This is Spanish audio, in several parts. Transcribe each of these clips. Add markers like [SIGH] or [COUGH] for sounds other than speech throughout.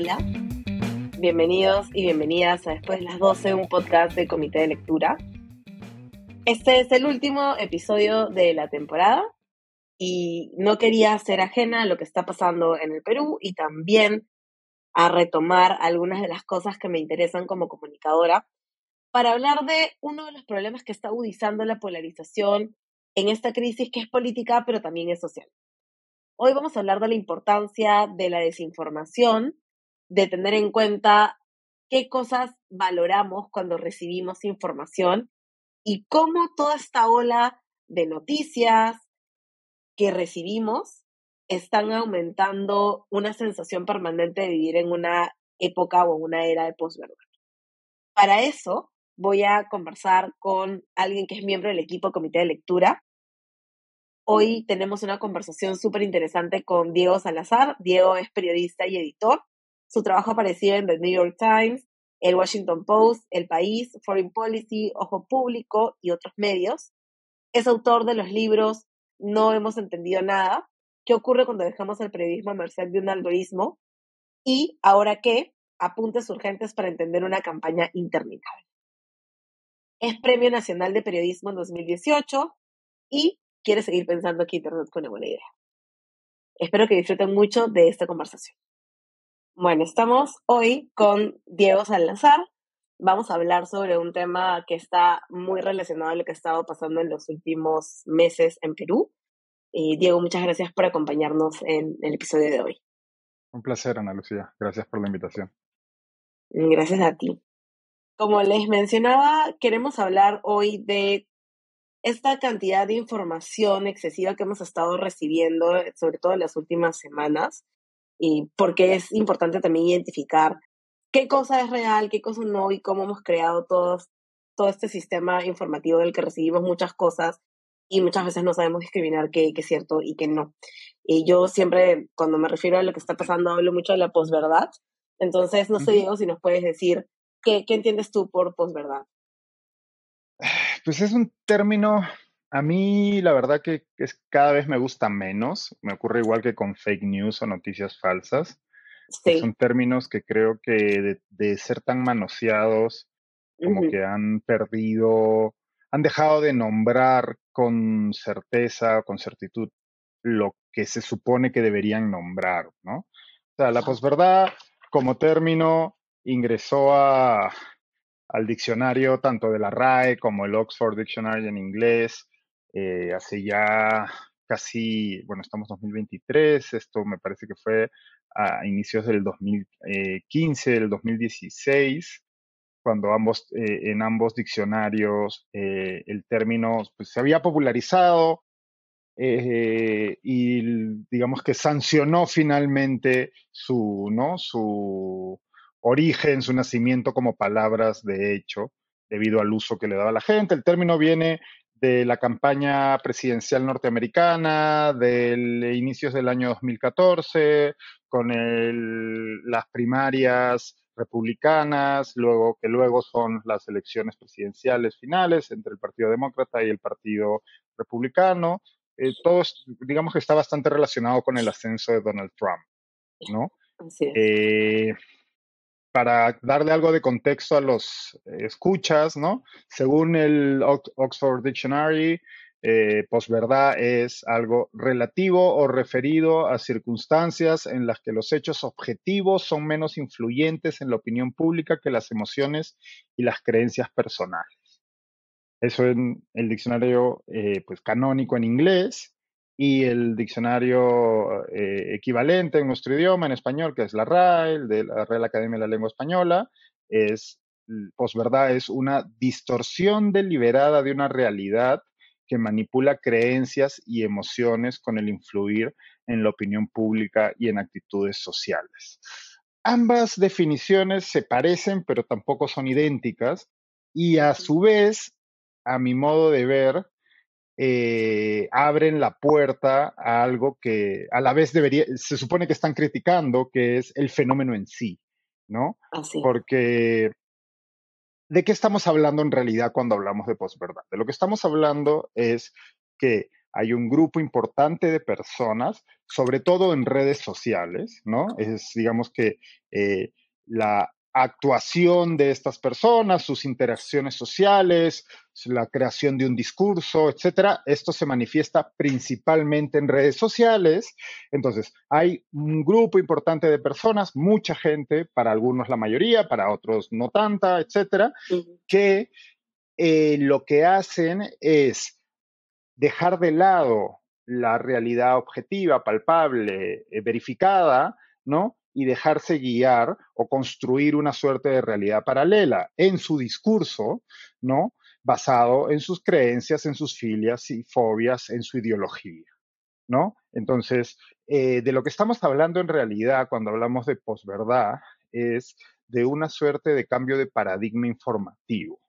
Hola, bienvenidos y bienvenidas a Después de las 12, un podcast de Comité de Lectura. Este es el último episodio de la temporada y no quería ser ajena a lo que está pasando en el Perú y también a retomar algunas de las cosas que me interesan como comunicadora para hablar de uno de los problemas que está agudizando la polarización en esta crisis que es política pero también es social. Hoy vamos a hablar de la importancia de la desinformación, de tener en cuenta qué cosas valoramos cuando recibimos información y cómo toda esta ola de noticias, que recibimos están aumentando una sensación permanente de vivir en una época o una era de posverdad. Para eso voy a conversar con alguien que es miembro del equipo Comité de Lectura. Hoy tenemos una conversación súper interesante con Diego Salazar. Diego es periodista y editor. Su trabajo ha aparecido en The New York Times, el Washington Post, El País, Foreign Policy, Ojo Público y otros medios. Es autor de los libros no hemos entendido nada. ¿Qué ocurre cuando dejamos el periodismo merced de un algoritmo? Y ahora qué, apuntes urgentes para entender una campaña interminable. Es Premio Nacional de Periodismo en 2018 y quiere seguir pensando que Internet fue una buena idea. Espero que disfruten mucho de esta conversación. Bueno, estamos hoy con Diego Salazar. Vamos a hablar sobre un tema que está muy relacionado a lo que ha estado pasando en los últimos meses en Perú Diego, muchas gracias por acompañarnos en el episodio de hoy. Un placer, Ana Lucía. Gracias por la invitación. Gracias a ti. Como les mencionaba, queremos hablar hoy de esta cantidad de información excesiva que hemos estado recibiendo, sobre todo en las últimas semanas, y porque es importante también identificar qué cosa es real, qué cosa no, y cómo hemos creado todos, todo este sistema informativo del que recibimos muchas cosas y muchas veces no sabemos discriminar qué, es cierto y qué no. Y yo siempre, cuando me refiero a lo que está pasando, hablo mucho de la posverdad. Entonces, no sé, Diego, si nos puedes decir qué, qué entiendes tú por posverdad. Pues es un término, a mí la verdad que es, cada vez me gusta menos. Me ocurre igual que con fake news o noticias falsas. Sí. Son términos que creo que de, ser tan manoseados, como que han perdido han dejado de nombrar con certeza o con certitud lo que se supone que deberían nombrar, ¿no? O sea, la posverdad como término ingresó a, al diccionario tanto de la RAE como el Oxford Dictionary en inglés eh, hace ya casi, bueno, estamos en 2023, esto me parece que fue a inicios del 2015, del 2016, cuando ambos, eh, en ambos diccionarios eh, el término pues, se había popularizado eh, y digamos que sancionó finalmente su, ¿no? su origen, su nacimiento como palabras de hecho, debido al uso que le daba la gente. El término viene de la campaña presidencial norteamericana, del inicios del año 2014, con el, las primarias republicanas, luego que luego son las elecciones presidenciales finales entre el Partido Demócrata y el Partido Republicano. Eh, todo, digamos que está bastante relacionado con el ascenso de Donald Trump, ¿no? Eh, para darle algo de contexto a los escuchas, ¿no? Según el Oxford Dictionary, eh, posverdad es algo relativo o referido a circunstancias en las que los hechos objetivos son menos influyentes en la opinión pública que las emociones y las creencias personales. Eso en el diccionario eh, pues, canónico en inglés y el diccionario eh, equivalente en nuestro idioma, en español, que es la RAE, de la Real Academia de la Lengua Española, es posverdad es una distorsión deliberada de una realidad que manipula creencias y emociones con el influir en la opinión pública y en actitudes sociales. Ambas definiciones se parecen, pero tampoco son idénticas, y a su vez, a mi modo de ver, eh, abren la puerta a algo que a la vez debería, se supone que están criticando, que es el fenómeno en sí, ¿no? Porque ¿de qué estamos hablando en realidad cuando hablamos de posverdad? De lo que estamos hablando es que hay un grupo importante de personas, sobre todo en redes sociales, ¿no? Es, digamos que eh, la actuación de estas personas, sus interacciones sociales, la creación de un discurso, etcétera. Esto se manifiesta principalmente en redes sociales. Entonces, hay un grupo importante de personas, mucha gente, para algunos la mayoría, para otros no tanta, etcétera, que eh, lo que hacen es dejar de lado la realidad objetiva, palpable, eh, verificada, ¿no? Y dejarse guiar o construir una suerte de realidad paralela en su discurso, ¿no? Basado en sus creencias, en sus filias y fobias, en su ideología, ¿no? Entonces, eh, de lo que estamos hablando en realidad cuando hablamos de posverdad es de una suerte de cambio de paradigma informativo.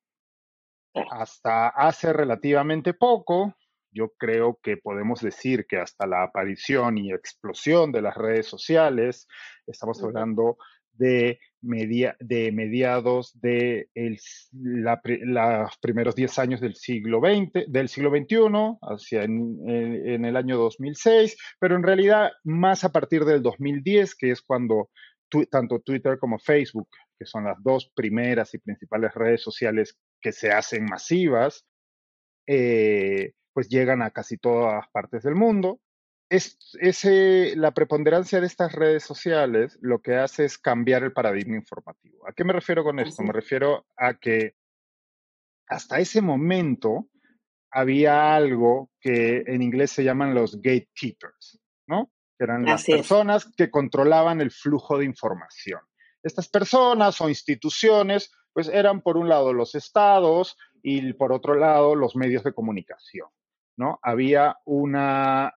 Hasta hace relativamente poco, yo creo que podemos decir que hasta la aparición y explosión de las redes sociales, estamos hablando de, de mediados de los primeros 10 años del siglo XX, del siglo XXI, hacia en, el año 2006, pero en realidad más a partir del 2010, que es cuando tanto Twitter como Facebook, que son las dos primeras y principales redes sociales que se hacen masivas, eh, pues llegan a casi todas partes del mundo. Es, ese, la preponderancia de estas redes sociales lo que hace es cambiar el paradigma informativo. ¿A qué me refiero con esto? Me refiero a que hasta ese momento había algo que en inglés se llaman los gatekeepers, ¿no? Que eran las personas que controlaban el flujo de información. Estas personas o instituciones, pues eran por un lado los estados y por otro lado los medios de comunicación. ¿No? Había una,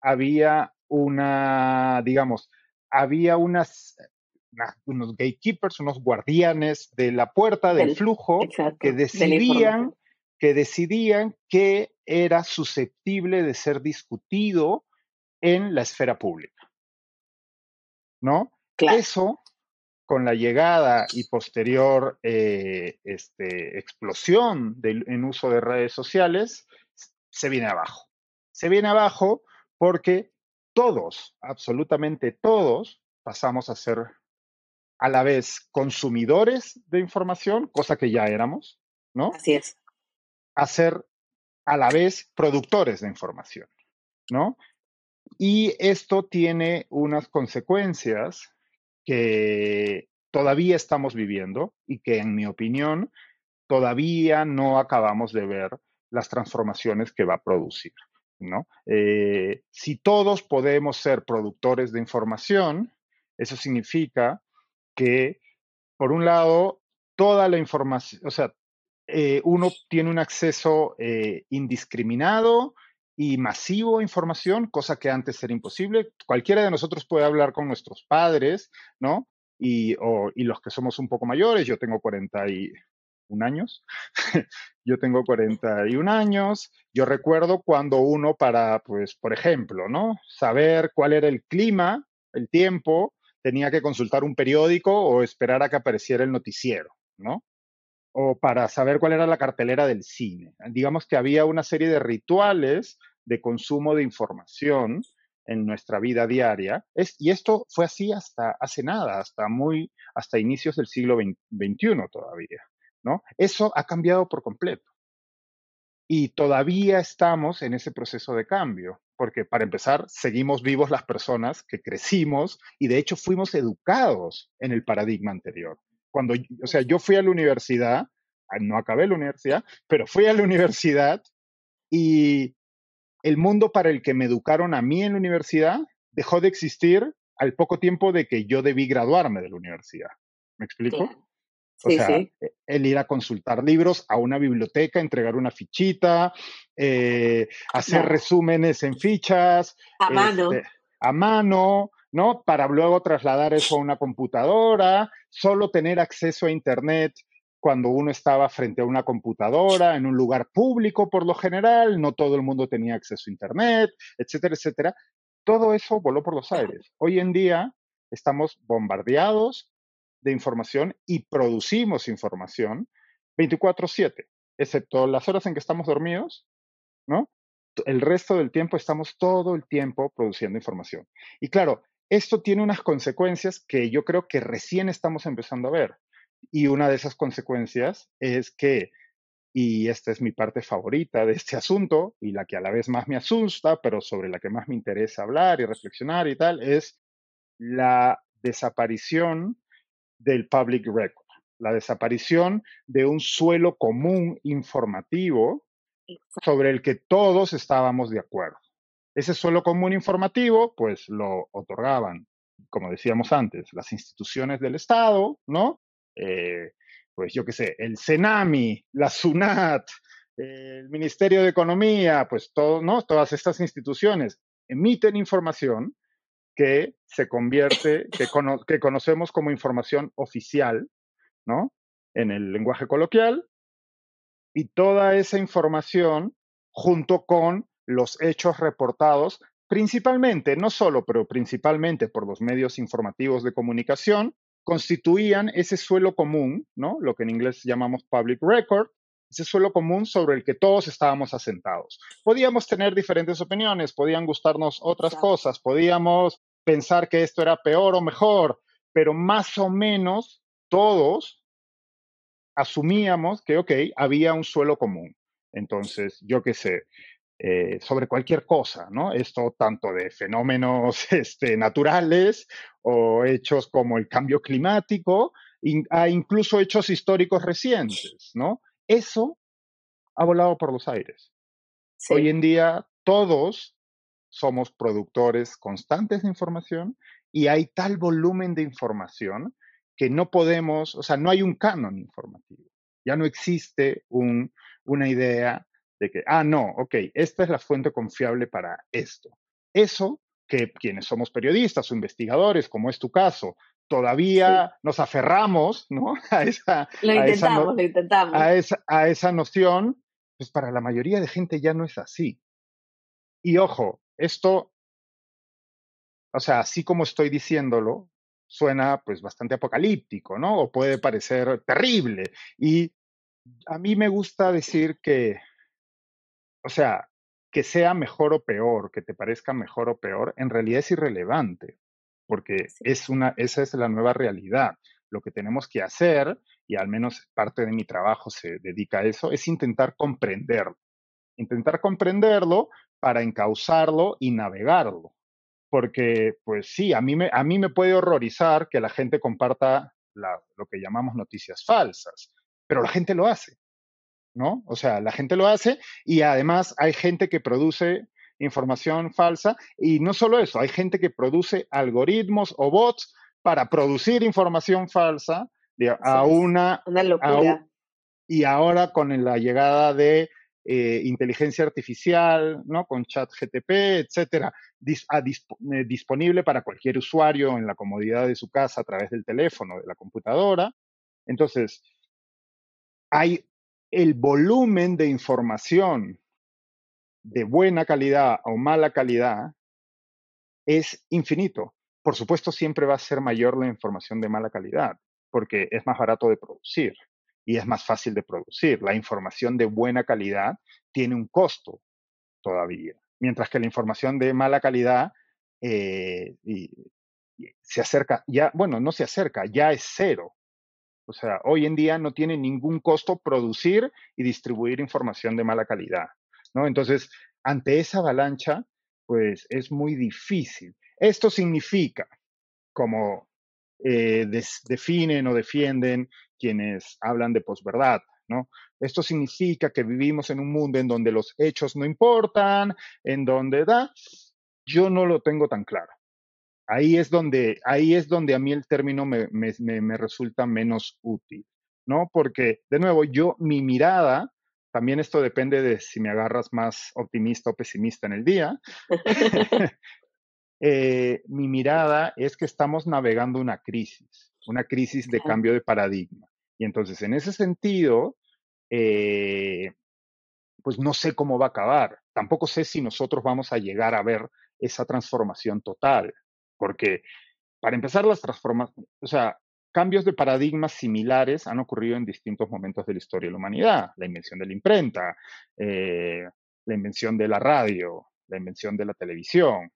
había una, digamos, había unas, unos gatekeepers, unos guardianes de la puerta del, flujo que decidían, que decidían que era susceptible de ser discutido en la esfera pública. ¿No? Eso, con la llegada y posterior eh, este, explosión en uso de redes sociales, se viene abajo. Se viene abajo porque todos, absolutamente todos, pasamos a ser a la vez consumidores de información, cosa que ya éramos, ¿no? Así es. A ser a la vez productores de información, ¿no? Y esto tiene unas consecuencias que todavía estamos viviendo y que, en mi opinión, todavía no acabamos de ver las transformaciones que va a producir. ¿no? Eh, si todos podemos ser productores de información, eso significa que, por un lado, toda la información, o sea, eh, uno tiene un acceso eh, indiscriminado y masivo a información, cosa que antes era imposible. Cualquiera de nosotros puede hablar con nuestros padres, ¿no? Y, y los que somos un poco mayores, yo tengo 40 y, años. [LAUGHS] yo tengo 41 años. Yo recuerdo cuando uno para, pues, por ejemplo, ¿no? Saber cuál era el clima, el tiempo, tenía que consultar un periódico o esperar a que apareciera el noticiero, ¿no? O para saber cuál era la cartelera del cine. Digamos que había una serie de rituales de consumo de información en nuestra vida diaria. Y esto fue así hasta hace nada, hasta muy, hasta inicios del siglo XXI todavía. ¿No? Eso ha cambiado por completo. Y todavía estamos en ese proceso de cambio, porque para empezar, seguimos vivos las personas que crecimos y de hecho fuimos educados en el paradigma anterior. Cuando, o sea, yo fui a la universidad, ah, no acabé la universidad, pero fui a la universidad y el mundo para el que me educaron a mí en la universidad dejó de existir al poco tiempo de que yo debí graduarme de la universidad. ¿Me explico? O sea, e, el ir a consultar libros a una biblioteca, entregar una fichita, eh, hacer resúmenes en fichas. A mano. Este, a mano, ¿no? Para luego trasladar eso a una computadora, solo tener acceso a Internet cuando uno estaba frente a una computadora, en un lugar público por lo general, no todo el mundo tenía acceso a Internet, etcétera, etcétera. Todo eso voló por los aires. Hoy en día estamos bombardeados de información y producimos información 24/7, excepto las horas en que estamos dormidos, ¿no? el resto del tiempo estamos todo el tiempo produciendo información. Y claro, esto tiene unas consecuencias que yo creo que recién estamos empezando a ver. Y una de esas consecuencias es que, y esta es mi parte favorita de este asunto, y la que a la vez más me asusta, pero sobre la que más me interesa hablar y reflexionar y tal, es la desaparición del public record, la desaparición de un suelo común informativo sobre el que todos estábamos de acuerdo. Ese suelo común informativo, pues lo otorgaban, como decíamos antes, las instituciones del Estado, ¿no? Eh, pues yo qué sé, el CENAMI, la SUNAT, el Ministerio de Economía, pues todo, ¿no? Todas estas instituciones emiten información que se convierte, que, [LAUGHS] que conocemos como información oficial, ¿no? En el lenguaje coloquial, y toda esa información junto con los hechos reportados principalmente, no solo, pero principalmente por los medios informativos de comunicación, constituían ese suelo común, ¿no? Lo que en inglés llamamos public record, ese suelo común sobre el que todos estábamos asentados. Podíamos tener diferentes opiniones, podían gustarnos otras cosas, podíamos pensar que esto era peor o mejor, pero más o menos todos asumíamos que, ok, había un suelo común. Entonces, yo qué sé, eh, sobre cualquier cosa, ¿no? Esto tanto de fenómenos [LAUGHS] este, naturales o hechos como el cambio climático, a incluso hechos históricos recientes, ¿no? Eso ha volado por los aires. Hoy en día todos somos productores constantes de información y hay tal volumen de información que no podemos, o sea, no hay un canon informativo. Ya no existe un, una idea de que, ah, no, ok, esta es la fuente confiable para esto. Eso que quienes somos periodistas o investigadores, como es tu caso, todavía nos aferramos, ¿no? [LAUGHS] A esa, lo intentamos, lo intentamos. A esa, a esa noción, pues para la mayoría de gente ya no es así. Y ojo, esto, o sea, así como estoy diciéndolo, suena pues bastante apocalíptico, ¿no? O puede parecer terrible. Y a mí me gusta decir que, o sea, que sea mejor o peor, que te parezca mejor o peor, en realidad es irrelevante, porque es una, esa es la nueva realidad. Lo que tenemos que hacer, y al menos parte de mi trabajo se dedica a eso, es intentar comprenderlo. Intentar comprenderlo para encauzarlo y navegarlo porque pues sí, a mí me, a mí me puede horrorizar que la gente comparta lo que llamamos noticias falsas, pero la gente lo hace, ¿no? O sea, la gente lo hace y además hay gente que produce información falsa y no solo eso, hay gente que produce algoritmos o bots para producir información falsa a una... Una locura. y ahora con la llegada de eh, inteligencia artificial, ¿no? Con chat GTP, etcétera, eh, disponible para cualquier usuario en la comodidad de su casa a través del teléfono, de la computadora. Entonces, hay el volumen de información de buena calidad o mala calidad es infinito. Por supuesto, siempre va a ser mayor la información de mala calidad, porque es más barato de producir y es más fácil de producir. La información de buena calidad tiene un costo todavía, mientras que la información de mala calidad eh, se acerca, ya, bueno, no se acerca, ya es cero. O sea, hoy en día no tiene ningún costo producir y distribuir información de mala calidad, ¿no? Entonces, ante esa avalancha, pues es muy difícil. Esto significa, como eh, definen o defienden quienes hablan de posverdad. ¿no? Esto significa que vivimos en un mundo en donde los hechos no importan, en donde da, yo no lo tengo tan claro. Ahí es donde, ahí es donde a mí el término me, me, me resulta menos útil, ¿no? Porque, de nuevo, yo, mi mirada, también esto depende de si me agarras más optimista o pesimista en el día, [LAUGHS] [LAUGHS] Eh, mi mirada es que estamos navegando una crisis, una crisis de cambio de paradigma. Y entonces, en ese sentido, eh, pues no sé cómo va a acabar. Tampoco sé si nosotros vamos a llegar a ver esa transformación total, porque para empezar las transformaciones, o sea, cambios de paradigmas similares han ocurrido en distintos momentos de la historia de la humanidad. La invención de la imprenta, eh, la invención de la radio, la invención de la televisión,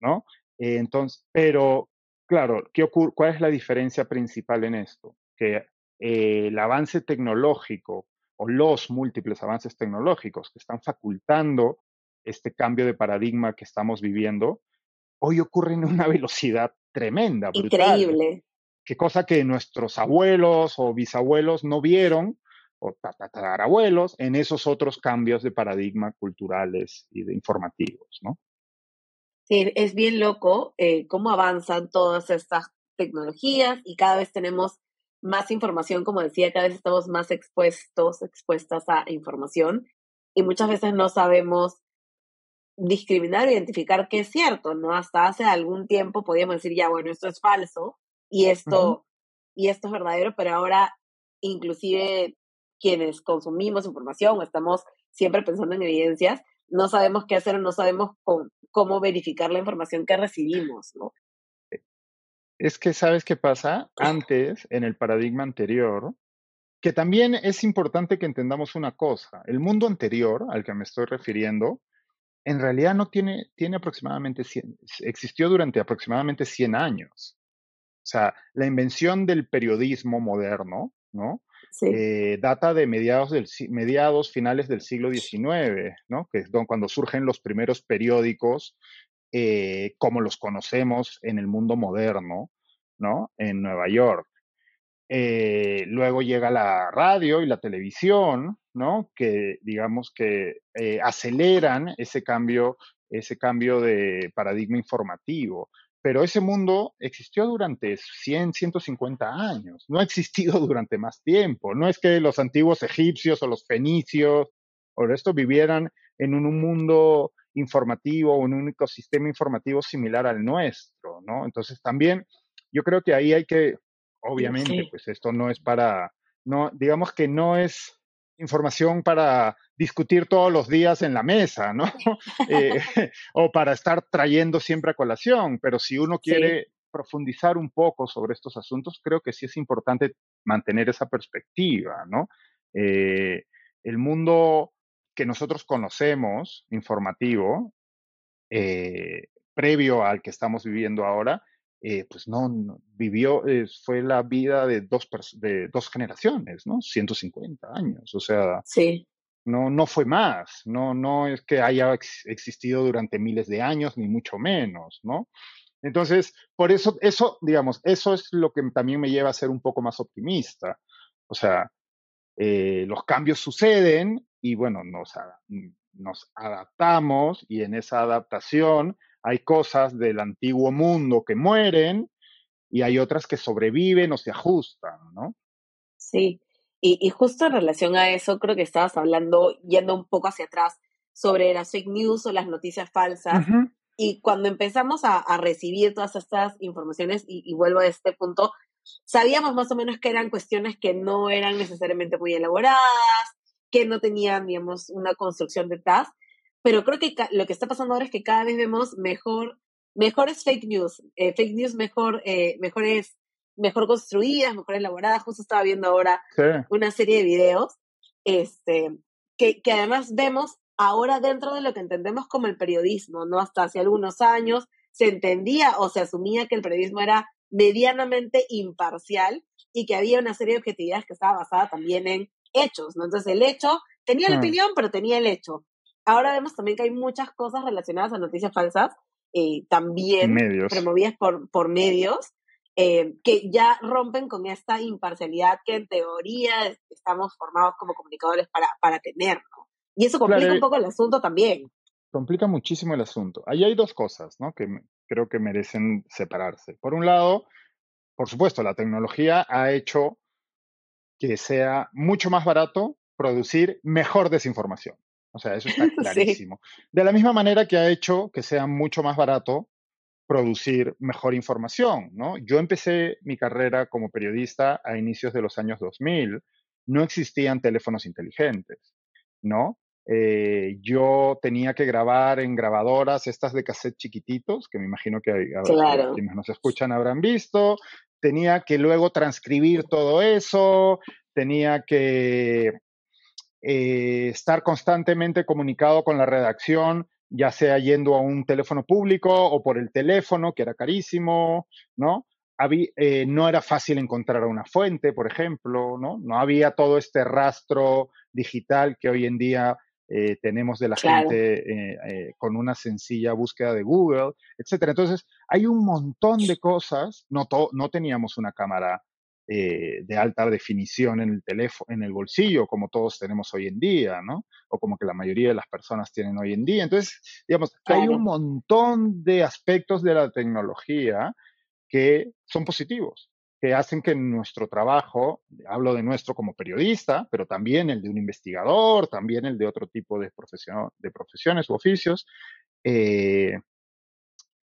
¿no? Eh, entonces, pero, claro, ¿qué ocurre, ¿cuál es la diferencia principal en esto? Que eh, el avance tecnológico o los múltiples avances tecnológicos que están facultando este cambio de paradigma que estamos viviendo, hoy ocurren a una [LAUGHS] velocidad tremenda. Increíble. Qué cosa que nuestros abuelos o bisabuelos no vieron, o tatarabuelos, en esos otros cambios de paradigma culturales y de informativos, ¿no? Sí, es bien loco eh, cómo avanzan todas estas tecnologías y cada vez tenemos más información, como decía, cada vez estamos más expuestos, expuestas a información y muchas veces no sabemos discriminar o identificar qué es cierto, ¿no? Hasta hace algún tiempo podíamos decir, ya, bueno, esto es falso y esto, y esto es verdadero, pero ahora inclusive quienes consumimos información o estamos siempre pensando en evidencias, no sabemos qué hacer o no sabemos cómo verificar la información que recibimos, ¿no? Es que, ¿sabes qué pasa? Antes, en el paradigma anterior, que también es importante que entendamos una cosa, el mundo anterior al que me estoy refiriendo, en realidad no tiene, tiene aproximadamente 100, existió durante aproximadamente 100 años. O sea, la invención del periodismo moderno, ¿no? Eh, data de mediados, del, mediados, finales del siglo XIX, ¿no? Que es cuando surgen los primeros periódicos eh, como los conocemos en el mundo moderno, ¿no? En Nueva York. Eh, luego llega la radio y la televisión, ¿no? Que digamos que aceleran ese cambio, ese cambio de paradigma informativo. Pero ese mundo existió durante 100, 150 años, no ha existido [LAUGHS] durante más tiempo. No es que los antiguos egipcios o los fenicios o esto vivieran en un mundo informativo o en un ecosistema informativo similar al nuestro, ¿no? Entonces también yo creo que ahí hay que obviamente, pues esto no es para, no, digamos que no es información para discutir todos los días en la mesa, ¿no? [LAUGHS] Eh, o para estar trayendo siempre a colación, pero si uno quiere profundizar un poco sobre estos asuntos, creo que sí es importante mantener esa perspectiva, ¿no? Eh, el mundo que nosotros conocemos, informativo, eh, previo al que estamos viviendo ahora, eh, pues no, vivió, eh, fue la vida de dos, de dos generaciones, ¿no? 150 años, o sea, sí. No, no fue más, no, no es que haya existido durante miles de años, ni mucho menos, ¿no? Entonces, por eso, eso, digamos, eso es lo que también me lleva a ser un poco más optimista. O sea, eh, los cambios suceden y bueno, nos, nos adaptamos y en esa adaptación hay cosas del antiguo mundo que mueren y hay otras que sobreviven o se ajustan, ¿no? Sí, y, justo en relación a eso, creo que estabas hablando, yendo un poco hacia atrás, sobre las fake news o las noticias falsas. Y cuando empezamos a, recibir todas estas informaciones, y, vuelvo a este punto, sabíamos más o menos que eran cuestiones que no eran necesariamente muy elaboradas, que no tenían, digamos, una construcción detrás, pero creo que lo que está pasando ahora es que cada vez vemos mejor, mejores fake news, eh, fake news mejor, eh, mejores, mejor construidas, mejor elaboradas. Justo estaba viendo ahora una serie de videos, este, que, que además vemos ahora dentro de lo que entendemos como el periodismo, ¿no? Hasta hace algunos años se entendía o se asumía que el periodismo era medianamente imparcial y que había una serie de objetividades que estaba basada también en hechos, ¿no? Entonces el hecho tenía la opinión, pero tenía el hecho. Ahora vemos también que hay muchas cosas relacionadas a noticias falsas, eh, también promovidas por, por medios, eh, que ya rompen con esta imparcialidad que en teoría estamos formados como comunicadores para, para tener, ¿no? Y eso complica un poco el asunto también. Complica muchísimo el asunto. Ahí hay dos cosas, ¿no? Que creo que merecen separarse. Por un lado, por supuesto, la tecnología ha hecho que sea mucho más barato producir mejor desinformación. O sea, eso está [LAUGHS] clarísimo. De la misma manera que ha hecho que sea mucho más barato producir mejor información, ¿no? Yo empecé mi carrera como periodista a inicios de los años 2000. No existían teléfonos inteligentes, ¿no? Eh, yo tenía que grabar en grabadoras, estas de cassette chiquititos, que me imagino que, claro. quienes nos escuchan habrán visto. Tenía que luego transcribir todo eso, tenía que eh, estar constantemente comunicado con la redacción, ya sea yendo a un teléfono público o por el teléfono, que era carísimo, ¿no? Eh, no era fácil encontrar una fuente, por ejemplo, ¿no? No había todo este rastro digital que hoy en día eh, tenemos de la gente con una sencilla búsqueda de Google, etcétera. Entonces, hay un montón de cosas. No, no teníamos una cámara eh, de alta definición en el teléfono, en el bolsillo, como todos tenemos hoy en día, ¿no? O como que la mayoría de las personas tienen hoy en día. Entonces, digamos, hay un montón de aspectos de la tecnología que son positivos, que hacen que nuestro trabajo, hablo de nuestro como periodista, pero también el de un investigador, también el de otro tipo de, profesión, de profesiones u oficios, eh,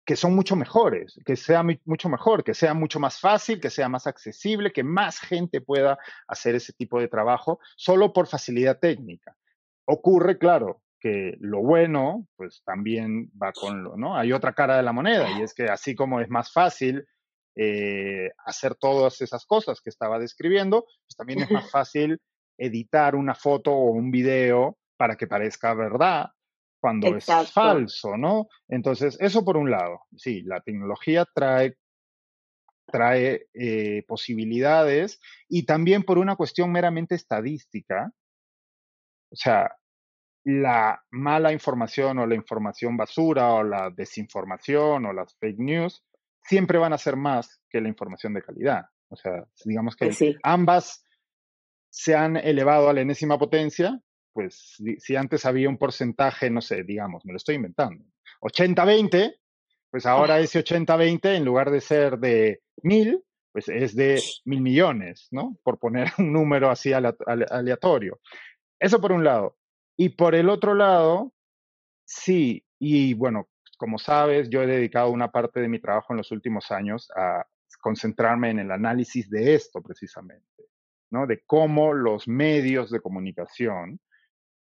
que son mucho mejores, que sea mucho mejor, que sea mucho más fácil, que sea más accesible, que más gente pueda hacer ese tipo de trabajo solo por facilidad técnica. Ocurre, claro, que lo bueno, pues también va con lo, ¿no? Hay otra cara de la moneda y es que así como es más fácil eh, hacer todas esas cosas que estaba describiendo, pues también es más fácil editar una foto o un video para que parezca verdad cuando es falso, ¿no? Entonces, eso por un lado, sí, la tecnología trae, trae eh, posibilidades y también por una cuestión meramente estadística, o sea, la mala información o la información basura o la desinformación o las fake news siempre van a ser más que la información de calidad. O sea, digamos que pues ambas se han elevado a la enésima potencia, pues si antes había un porcentaje, no sé, digamos, me lo estoy inventando, 80-20, pues ahora ese 80-20 en lugar de ser de mil, pues es de mil millones, ¿no? Por poner [LAUGHS] un número así aleatorio. Eso por un lado. Y por el otro lado, sí, y bueno, como sabes, yo he dedicado una parte de mi trabajo en los últimos años a concentrarme en el análisis de esto precisamente, ¿no? De cómo los medios de comunicación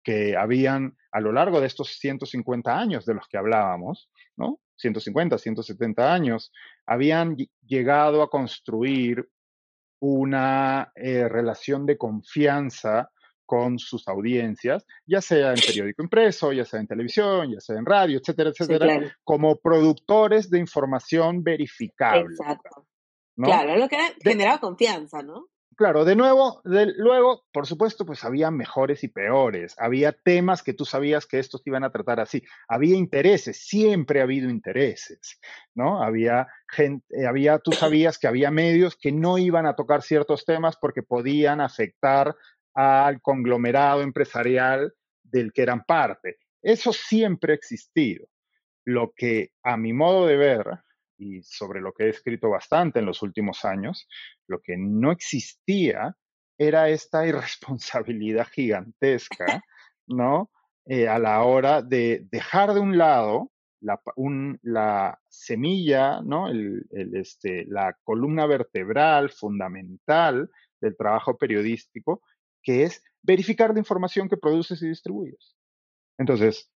que habían a lo largo de estos 150 años de los que hablábamos, ¿no? 150, 170 años, habían llegado a construir una eh, relación de confianza con sus audiencias, ya sea en periódico impreso, ya sea en televisión, ya sea en radio, etcétera, etcétera, como productores de información verificable. Exacto. Claro, lo que generaba confianza, ¿no? Claro, de nuevo, luego, por supuesto, pues había mejores y peores, había temas que tú sabías que estos iban a tratar así, había intereses, siempre ha habido intereses, ¿no? Había gente, eh, había, tú sabías que había medios que no iban a tocar ciertos temas porque podían afectar al conglomerado empresarial del que eran parte. Eso siempre ha existido. Lo que a mi modo de ver, y sobre lo que he escrito bastante en los últimos años, lo que no existía era esta irresponsabilidad gigantesca, ¿no? Eh, a la hora de dejar de un lado la, la semilla, ¿no? El, este, la columna vertebral fundamental del trabajo periodístico, que es verificar la información que produces y distribuyes. Entonces,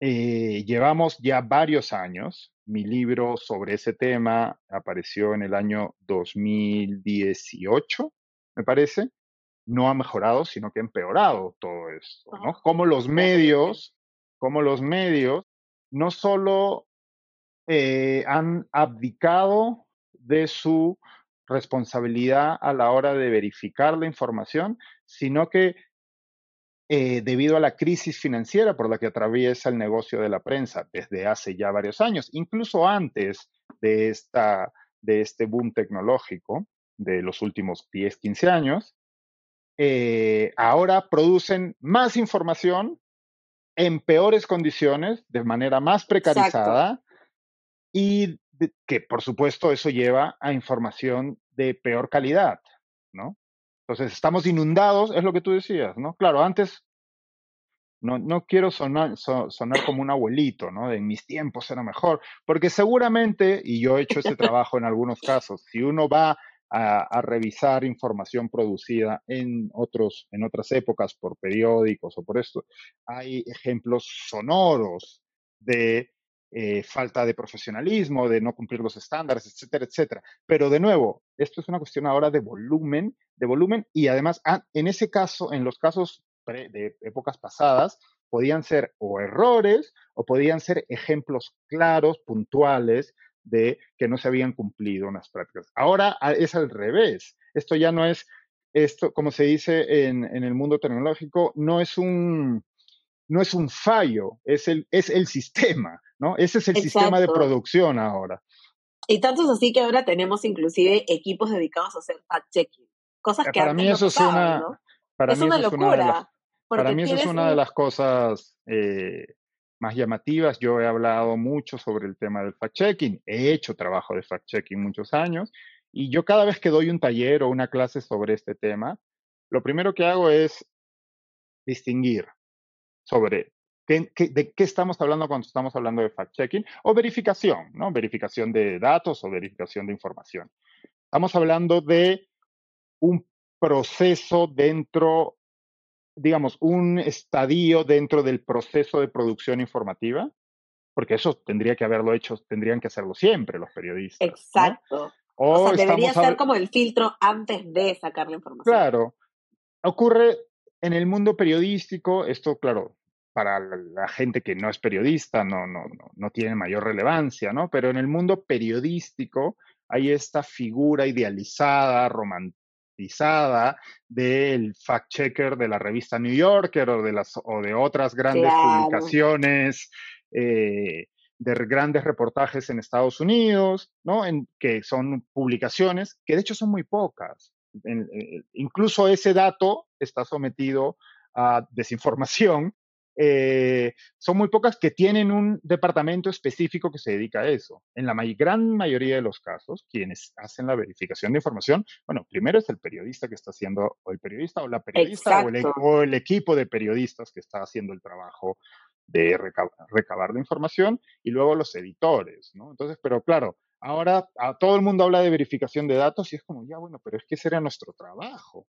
eh, llevamos ya varios años. Mi libro sobre ese tema apareció en el año 2018, me parece. No ha mejorado, sino que ha empeorado todo esto, ¿no? Como los medios, como los medios, no solo eh, han abdicado de su responsabilidad a la hora de verificar la información, sino que eh, debido a la crisis financiera por la que atraviesa el negocio de la prensa desde hace ya varios años, incluso antes de, esta, de este boom tecnológico de los últimos 10, 15 años, eh, ahora producen más información en peores condiciones, de manera más precarizada, y que por supuesto eso lleva a información de peor calidad. Entonces, estamos inundados, es lo que tú decías, ¿no? Claro, antes, no, no quiero sonar, sonar como un abuelito, ¿no? De en mis tiempos era mejor, porque seguramente, y yo he hecho ese trabajo en algunos casos, si uno va a, a, revisar información producida en, otros, en otras épocas por periódicos o por esto, hay ejemplos sonoros de eh, falta de profesionalismo, de no cumplir los estándares, etcétera, etcétera. Pero de nuevo, esto es una cuestión ahora de volumen, de volumen y además, ah, en ese caso, en los casos de épocas pasadas podían ser o errores o podían ser ejemplos claros, puntuales de que no se habían cumplido unas prácticas. Ahora es al revés. Esto ya no es, esto, como se dice en, el mundo tecnológico, no es un, no es un fallo, es el, es el [LAUGHS] sistema, ¿no? Ese es el sistema de producción ahora. Y tanto es así que ahora tenemos inclusive equipos dedicados a hacer fact-checking. Cosas que para mí eso es una, para es una locura. para mí eso es una de las cosas eh, más llamativas. Yo he hablado mucho sobre el tema del fact-checking, he hecho trabajo de fact-checking muchos años y yo cada vez que doy un taller o una clase sobre este tema, lo primero que hago es distinguir sobre qué, de qué estamos hablando cuando estamos hablando de fact-checking o verificación, ¿no? Verificación de datos o verificación de información. Estamos hablando de un proceso dentro digamos, un estadio dentro del proceso de producción informativa, porque eso tendría que haberlo hecho, tendrían que hacerlo siempre los periodistas. Exacto. O, sea, debería ser como el filtro antes de sacar la información. Claro. Ocurre en el mundo periodístico, esto, claro, para la gente que no es periodista no, no, no, no tiene mayor relevancia, ¿no? Pero en el mundo periodístico hay esta figura idealizada, romántica del fact-checker de la revista New Yorker o de, las, o de otras grandes publicaciones, eh, de grandes reportajes en Estados Unidos, ¿no? En, que son publicaciones que de hecho son muy pocas. Eh, incluso ese dato está sometido a desinformación eh, son muy pocas que tienen un departamento específico que se dedica a eso. En la gran mayoría de los casos, quienes hacen la verificación de información, bueno, primero es el periodista que está haciendo, o el periodista o la periodista, o el, equipo de periodistas que está haciendo el trabajo de recabar, la información, y luego los editores, ¿no? Entonces, pero claro, ahora a, todo el mundo habla de verificación de datos y es como, ya bueno, pero es que ese era nuestro trabajo.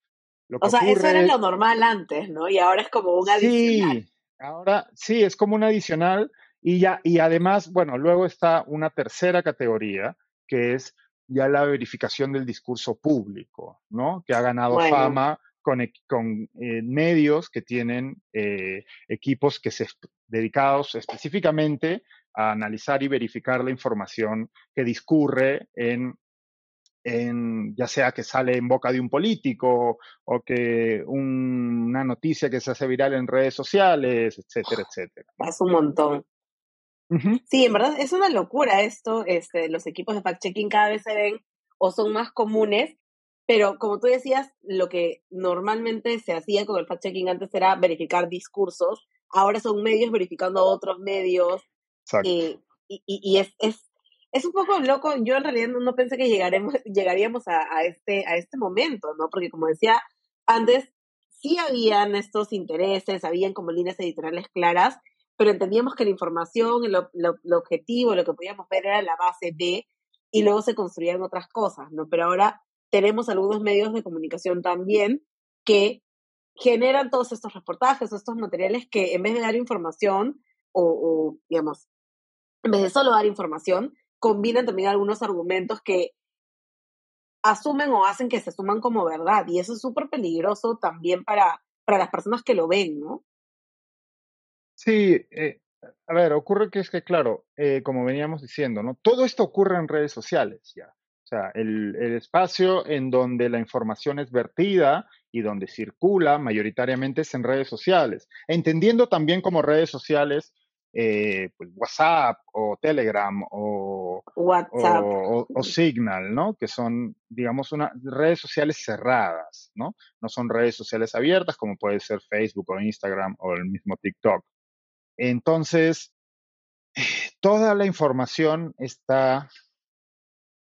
o sea, eso era lo normal antes, ¿no? Y ahora es como un adicional. Sí, Ahora sí, es como un adicional y ya, y además, bueno, luego está una tercera categoría que es ya la verificación del discurso público, ¿no? Que ha ganado fama con, con eh, medios que tienen eh, equipos que se dedicados específicamente a analizar y verificar la información que discurre en ya sea que sale en boca de un político o que una noticia que se hace viral en redes sociales, etcétera, etcétera. Es un montón. Sí, en verdad es una locura esto. Este, los equipos de fact-checking cada vez se ven o son más comunes, pero como tú decías, lo que normalmente se hacía con el fact-checking antes era verificar discursos, ahora son medios verificando otros medios. Eh, y, y, es, es es un poco loco. Yo en realidad no, pensé que llegaremos, [LAUGHS] llegaríamos a, este, a este momento, ¿no? Porque como decía antes, sí habían estos intereses, habían como líneas editoriales claras, pero entendíamos que la información, lo, objetivo, lo que podíamos ver era la base de, y luego se construían otras cosas, ¿no? Pero ahora tenemos algunos medios de comunicación también que generan todos estos reportajes estos materiales que en vez de dar información o, o digamos, en vez de solo dar información, combinan también algunos argumentos que asumen o hacen que se suman como verdad. Y eso es súper peligroso también para, para las personas que lo ven, ¿no? Sí, eh, a ver, ocurre que es que, claro, eh, como veníamos diciendo, ¿no? Todo esto ocurre en redes sociales ya. O sea, el, el, espacio en donde la información es vertida y donde circula mayoritariamente es en redes sociales. Entendiendo también como redes sociales eh, pues WhatsApp o Telegram o, WhatsApp. O, Signal, ¿no? Que son, digamos, una, redes sociales cerradas, ¿no? No son redes sociales abiertas como puede ser Facebook o Instagram o el mismo TikTok. Entonces, [SIGHS] toda la información está,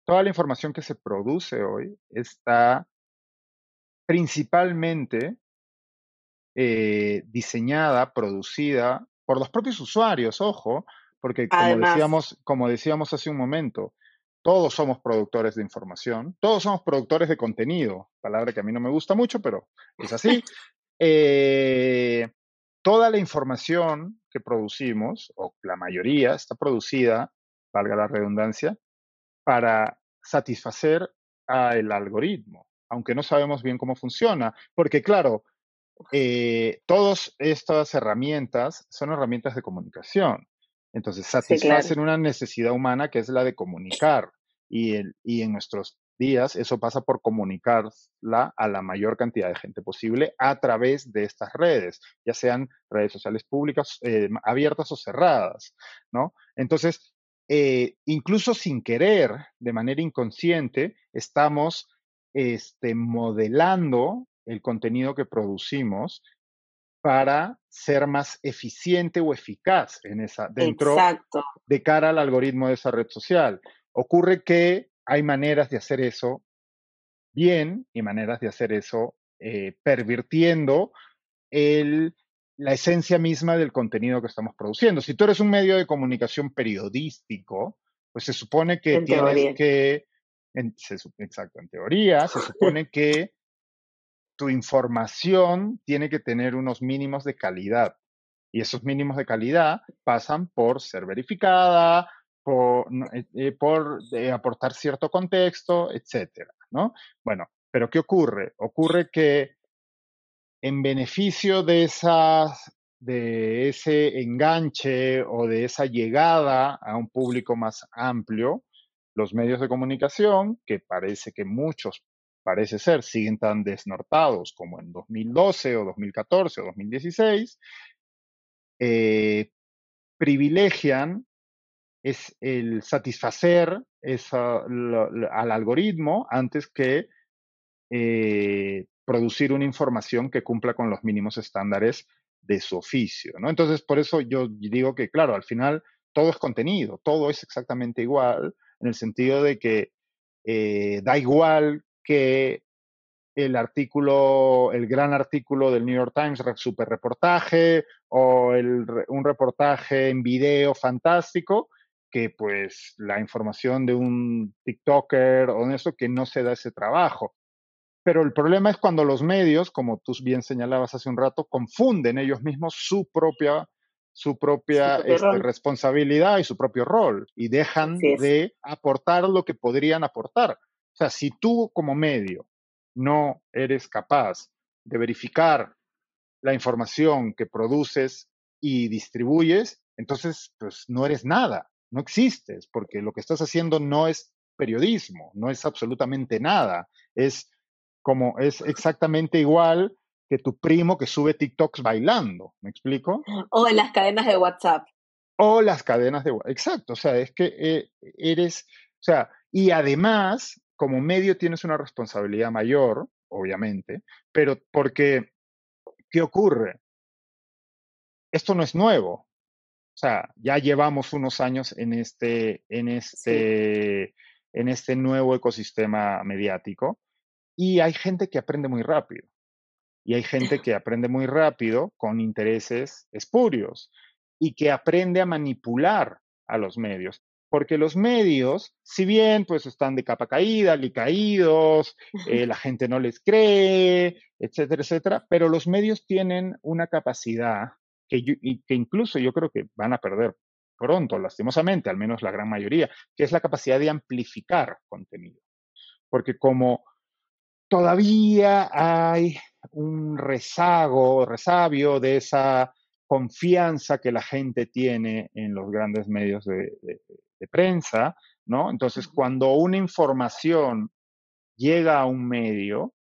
toda la información que se produce hoy está principalmente eh, diseñada, producida por los propios usuarios, ojo, porque como decíamos, como decíamos hace un momento, todos somos productores de información, todos somos productores de contenido, palabra que a mí no me gusta mucho, pero es así. [LAUGHS] Eh, toda la información que producimos, o la mayoría, está producida, valga la redundancia, para satisfacer al algoritmo, aunque no sabemos bien cómo funciona, porque claro, eh, todas estas herramientas son herramientas de comunicación. Entonces, satisfacen una necesidad humana que es la de comunicar. Y, el, y en nuestros días eso pasa por comunicarla a la mayor cantidad de gente posible a través de estas redes, ya sean redes sociales públicas eh, abiertas o cerradas, ¿no? Entonces, eh, incluso sin querer, de manera inconsciente, estamos este, modelando el contenido que producimos para ser más eficiente o eficaz en esa, dentro de cara al algoritmo de esa red social. Ocurre que hay maneras de hacer eso bien y maneras de hacer eso eh, pervirtiendo el, la esencia misma del contenido que estamos produciendo. Si tú eres un medio de comunicación periodístico, pues se supone que tienes que, exacto, en teoría, se [LAUGHS] supone que tu información tiene que tener unos mínimos de calidad. Y esos mínimos de calidad pasan por ser verificada, por, eh, eh, eh, aportar cierto contexto, etcétera, ¿no? Bueno, pero ¿qué ocurre? Ocurre que en beneficio de esas de ese enganche o de esa llegada a un público más amplio, los medios de comunicación, que parece que muchos, parece ser, siguen tan desnortados como en 2012 o 2014 o 2016, privilegian es el satisfacer al algoritmo antes que eh, producir una información que cumpla con los mínimos estándares de su oficio. ¿no? Entonces, por eso yo digo que, claro, al final todo es contenido, todo es exactamente igual, en el sentido de que eh, da igual que el artículo, el gran artículo del New York Times, super reportaje, o un reportaje en video fantástico, que pues la información de un TikToker o de eso que no se da ese trabajo. Pero el problema es cuando los medios, como tú bien señalabas hace un rato, confunden ellos mismos su propia, su propia este, responsabilidad y su propio rol y dejan de aportar lo que podrían aportar. O sea, si tú como medio no eres capaz de verificar la información que produces y distribuyes, entonces pues no eres nada, no existes, porque lo que estás haciendo no es periodismo, no es absolutamente nada, es como es exactamente igual que tu primo que sube TikToks bailando, ¿me explico? O en las cadenas de WhatsApp. O las cadenas de WhatsApp, exacto, o sea, es que eh, eres, o sea, y además, como medio tienes una responsabilidad mayor, obviamente, pero porque, ¿qué ocurre? Esto no es nuevo, o sea, ya llevamos unos años en este, en este, en este nuevo ecosistema mediático y hay gente que aprende muy rápido. Y hay gente que aprende muy rápido con intereses espurios y que aprende a manipular a los medios. Porque los medios, si bien pues están de capa caída, caídos, eh, la gente no les cree, etcétera, etcétera, pero los medios tienen una capacidad que, incluso yo creo que van a perder pronto, lastimosamente, al menos la gran mayoría, que es la capacidad de amplificar contenido. Porque como todavía hay un rezago, resabio de esa confianza que la gente tiene en los grandes medios de, prensa, ¿no? Entonces, cuando una información llega a un medio,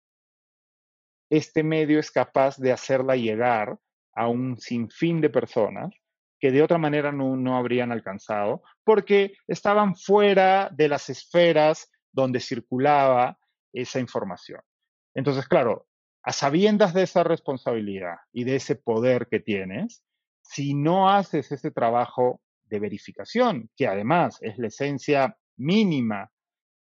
este medio es capaz de hacerla llegar a un sinfín de personas que de otra manera no, no habrían alcanzado, porque estaban fuera de las esferas donde circulaba esa información. Entonces, claro, a sabiendas de esa responsabilidad y de ese poder que tienes, si no haces ese trabajo de verificación, que además es la esencia mínima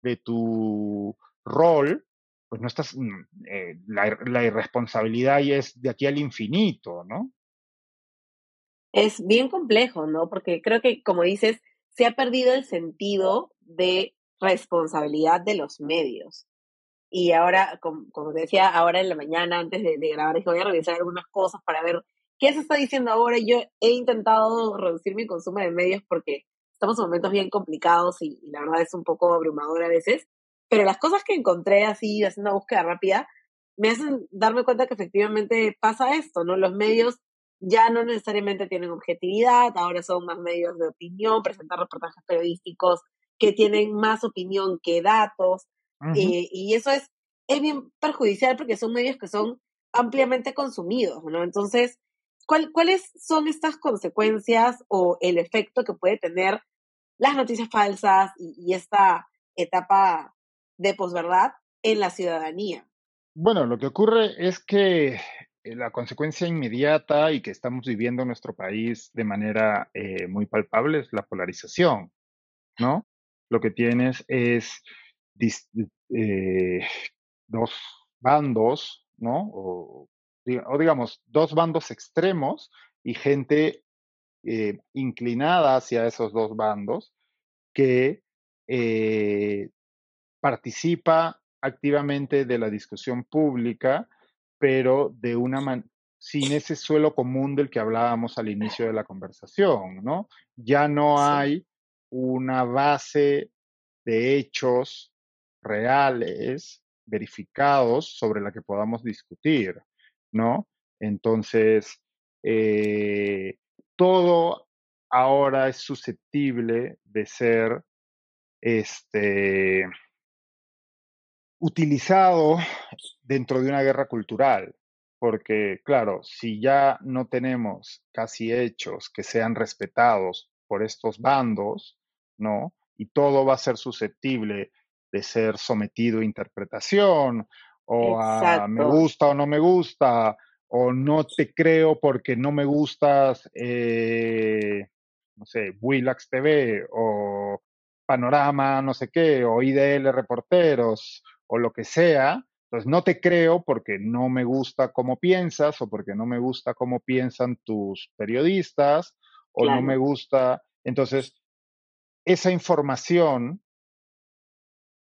de tu rol, pues no estás, mm, eh, la, irresponsabilidad y es de aquí al infinito, ¿no? Es bien complejo, ¿no? Porque creo que, como dices, se ha perdido el sentido de responsabilidad de los medios. Y ahora, como, te decía, ahora en la mañana, antes de, grabar, dije, voy a revisar algunas cosas para ver qué se está diciendo ahora. Yo he intentado reducir mi consumo de medios porque estamos en momentos bien complicados y, la verdad es un poco abrumador a veces. Pero las cosas que encontré así, haciendo una búsqueda rápida, me hacen darme cuenta que efectivamente pasa esto, ¿no? Los medios ya no necesariamente tienen objetividad, ahora son más medios de opinión, presentar reportajes periodísticos que tienen más opinión que datos, eh, y eso es, es bien perjudicial porque son medios que son ampliamente consumidos, ¿no? Entonces, ¿cuáles son estas consecuencias o el efecto que puede tener las noticias falsas y, esta etapa de posverdad en la ciudadanía? Bueno, lo que ocurre es que eh, la consecuencia inmediata y que estamos viviendo en nuestro país de manera eh, muy palpable es la polarización, ¿no? Lo que tienes es eh, dos bandos, ¿no? Digamos, dos bandos extremos y gente inclinada hacia esos dos bandos que participa activamente de la discusión pública pero de una sin ese suelo común del que hablábamos al inicio de la conversación, ¿no? Ya no hay una base de hechos reales, verificados, sobre la que podamos discutir, ¿no? Entonces, eh, todo ahora es susceptible de ser este, utilizado dentro de una guerra cultural, porque claro, si ya no tenemos casi hechos que sean respetados por estos bandos, ¿no? Y todo va a ser susceptible de ser sometido a interpretación o a me gusta o no me gusta, o no te creo porque no me gustas, eh, no sé, Willax TV o Panorama, no sé qué, o IDL Reporteros, o lo que sea, pues no te creo porque no me gusta cómo piensas o porque no me gusta cómo piensan tus periodistas o no me gusta. Entonces, esa información,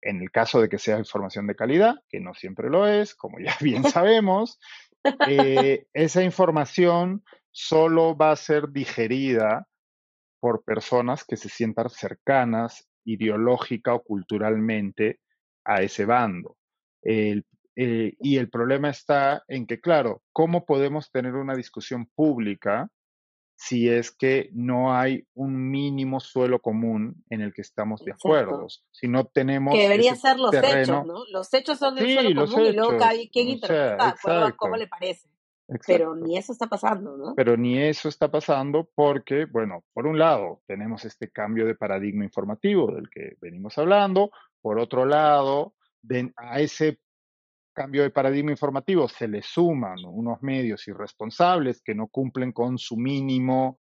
en el caso de que sea información de calidad, que no siempre lo es, como ya [LAUGHS] bien sabemos, eh, esa información solo va a ser digerida por personas que se sientan cercanas ideológica o culturalmente a ese bando. Eh, y el problema está en que, claro, ¿cómo podemos tener una discusión pública si es que no hay un mínimo suelo común en el que estamos de acuerdo? Si no tenemos. Que debería ser los hechos, ¿no? Los hechos son el suelo común y luego quien interpreta cómo le parece. Pero ni eso está pasando, ¿no? Pero ni eso está pasando porque, bueno, por un lado tenemos este cambio de paradigma informativo del que venimos hablando, por otro lado, a ese cambio de paradigma informativo se le suman unos medios irresponsables que no cumplen con su mínimo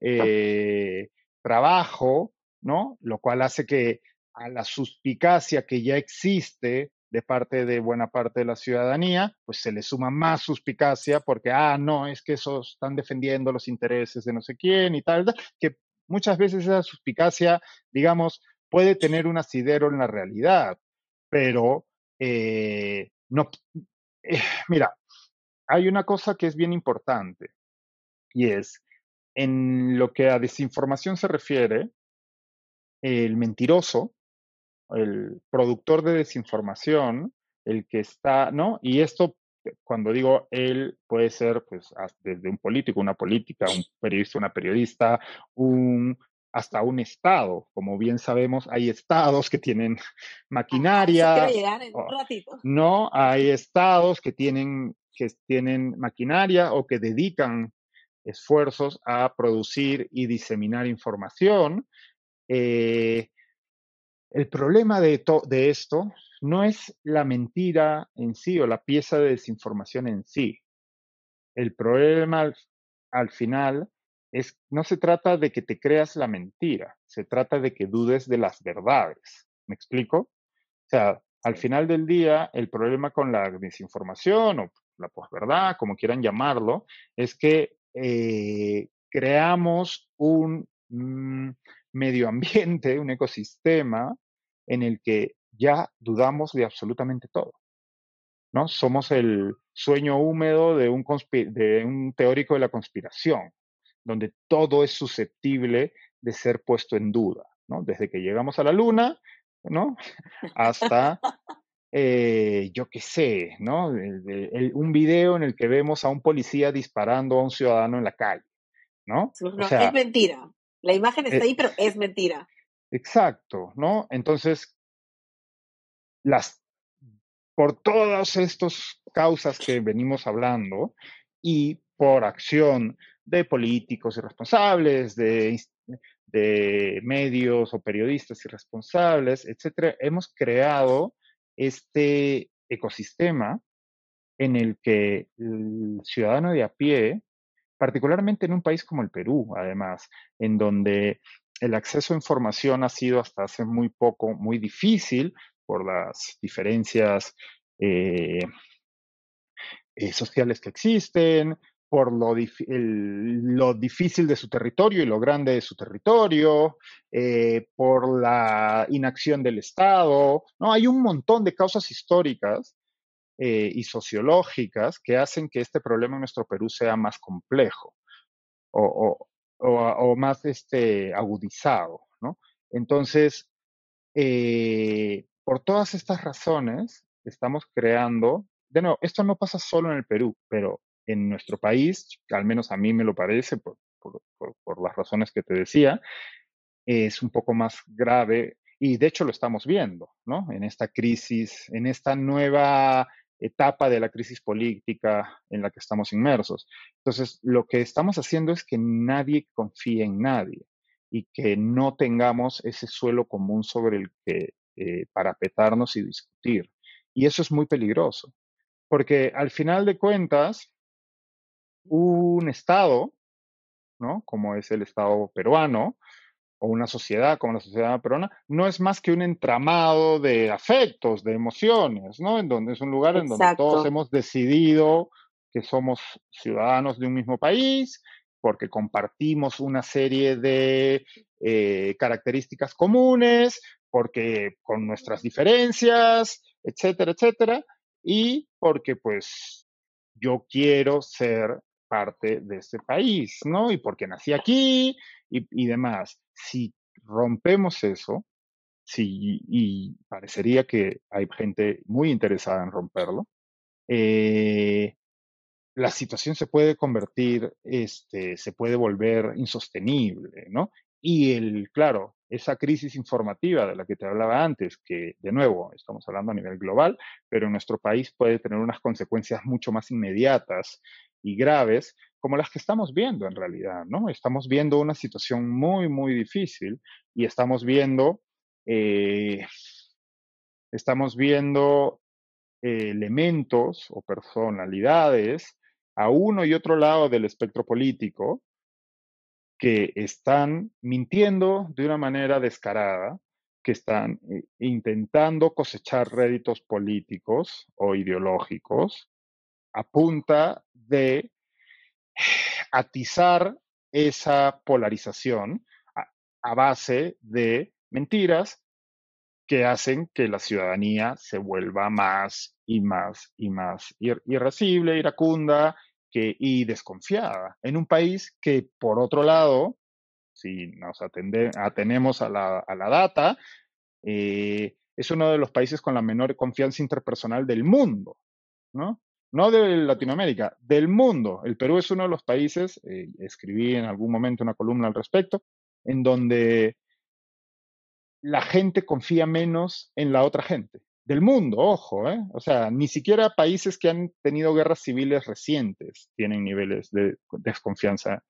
eh, trabajo, ¿no? Lo cual hace que a la suspicacia que ya existe de parte de buena parte de la ciudadanía, pues se le suma más suspicacia porque, ah, no, es que esos están defendiendo los intereses de no sé quién y tal, que muchas veces esa suspicacia, digamos, puede tener un asidero en la realidad, pero eh, no. Eh, mira, hay una cosa que es bien importante y es en lo que a desinformación se refiere, el mentiroso, el productor de desinformación, el que está, ¿no? Y esto, cuando digo él, puede ser pues desde un político, una política, un periodista, una periodista, un hasta un estado. Como bien sabemos, hay estados que tienen [LAUGHS] maquinaria. No, hay estados que tienen, que tienen maquinaria o que dedican esfuerzos a producir y diseminar información. Eh, el problema de, de esto no es la mentira en sí o la pieza de desinformación en sí. El problema al final es, no se trata de que te creas la mentira, se trata de que dudes de las verdades. ¿Me explico? O sea, al final del día, el problema con la desinformación o la posverdad, como quieran llamarlo, es que eh, creamos un mm, medio ambiente, un ecosistema en el que ya dudamos de absolutamente todo. ¿no? Somos el sueño húmedo de un, de un teórico de la conspiración donde todo es susceptible de ser puesto en duda, ¿no? Desde que llegamos a la luna, ¿no? [LAUGHS] Hasta eh, yo qué sé, ¿no? un video en el que vemos a un policía disparando a un ciudadano en la calle, ¿no? es mentira. La imagen está eh ahí, pero es mentira. Exacto, ¿no? Entonces, las, por todas estas causas que venimos hablando y por acción de políticos irresponsables, de, de medios o periodistas irresponsables, etcétera, hemos creado este ecosistema en el que el ciudadano de a pie, particularmente en un país como el Perú, además, en donde el acceso a información ha sido hasta hace muy poco muy difícil por las diferencias eh, eh, sociales que existen, por lo, lo, difícil de su territorio y lo grande de su territorio, eh, por la inacción del Estado. ¿no? Hay un montón de causas históricas eh, y sociológicas que hacen que este problema en nuestro Perú sea más complejo o, o, más este, agudizado. ¿no? Entonces, eh, por todas estas razones, estamos creando, de nuevo, esto no pasa solo en el Perú, pero en nuestro país, al menos a mí me lo parece, por, las razones que te decía, es un poco más grave y de hecho lo estamos viendo, ¿no? En esta crisis, en esta nueva etapa de la crisis política en la que estamos inmersos. Entonces, lo que estamos haciendo es que nadie confíe en nadie y que no tengamos ese suelo común sobre el que eh, parapetarnos y discutir. Y eso es muy peligroso, porque al final de cuentas, un Estado, ¿no? Como es el Estado peruano, o una sociedad como la sociedad peruana, no es más que un entramado de afectos, de emociones, ¿no? En donde es un lugar en donde todos hemos decidido que somos ciudadanos de un mismo país, porque compartimos una serie de eh, características comunes, porque con nuestras diferencias, etcétera, etcétera, y porque pues yo quiero ser parte de este país, ¿no? Y porque nací aquí y, demás. Si rompemos eso, si, y parecería que hay gente muy interesada en romperlo, eh, la situación se puede convertir, este, se puede volver insostenible, ¿no? Y el, claro, esa crisis informativa de la que te hablaba antes, que de nuevo estamos hablando a nivel global, pero en nuestro país puede tener unas consecuencias mucho más inmediatas y graves como las que estamos viendo en realidad, ¿no? Estamos viendo una situación muy, muy difícil y estamos viendo, eh, estamos viendo elementos o personalidades a uno y otro lado del espectro político que están mintiendo de una manera descarada, que están eh, intentando cosechar réditos políticos o ideológicos a punta de atizar esa polarización a, base de mentiras que hacen que la ciudadanía se vuelva más y más y más irascible, iracunda y desconfiada. En un país que, por otro lado, si nos atenemos a la, a la data, eh, es uno de los países con la menor confianza interpersonal del mundo, ¿no? no de Latinoamérica, del mundo. El Perú es uno de los países, eh, escribí en algún momento una columna al respecto, en donde la gente confía menos en la otra gente. Del mundo, ojo, ¿eh? O sea, ni siquiera países que han tenido guerras civiles recientes tienen niveles de desconfianza,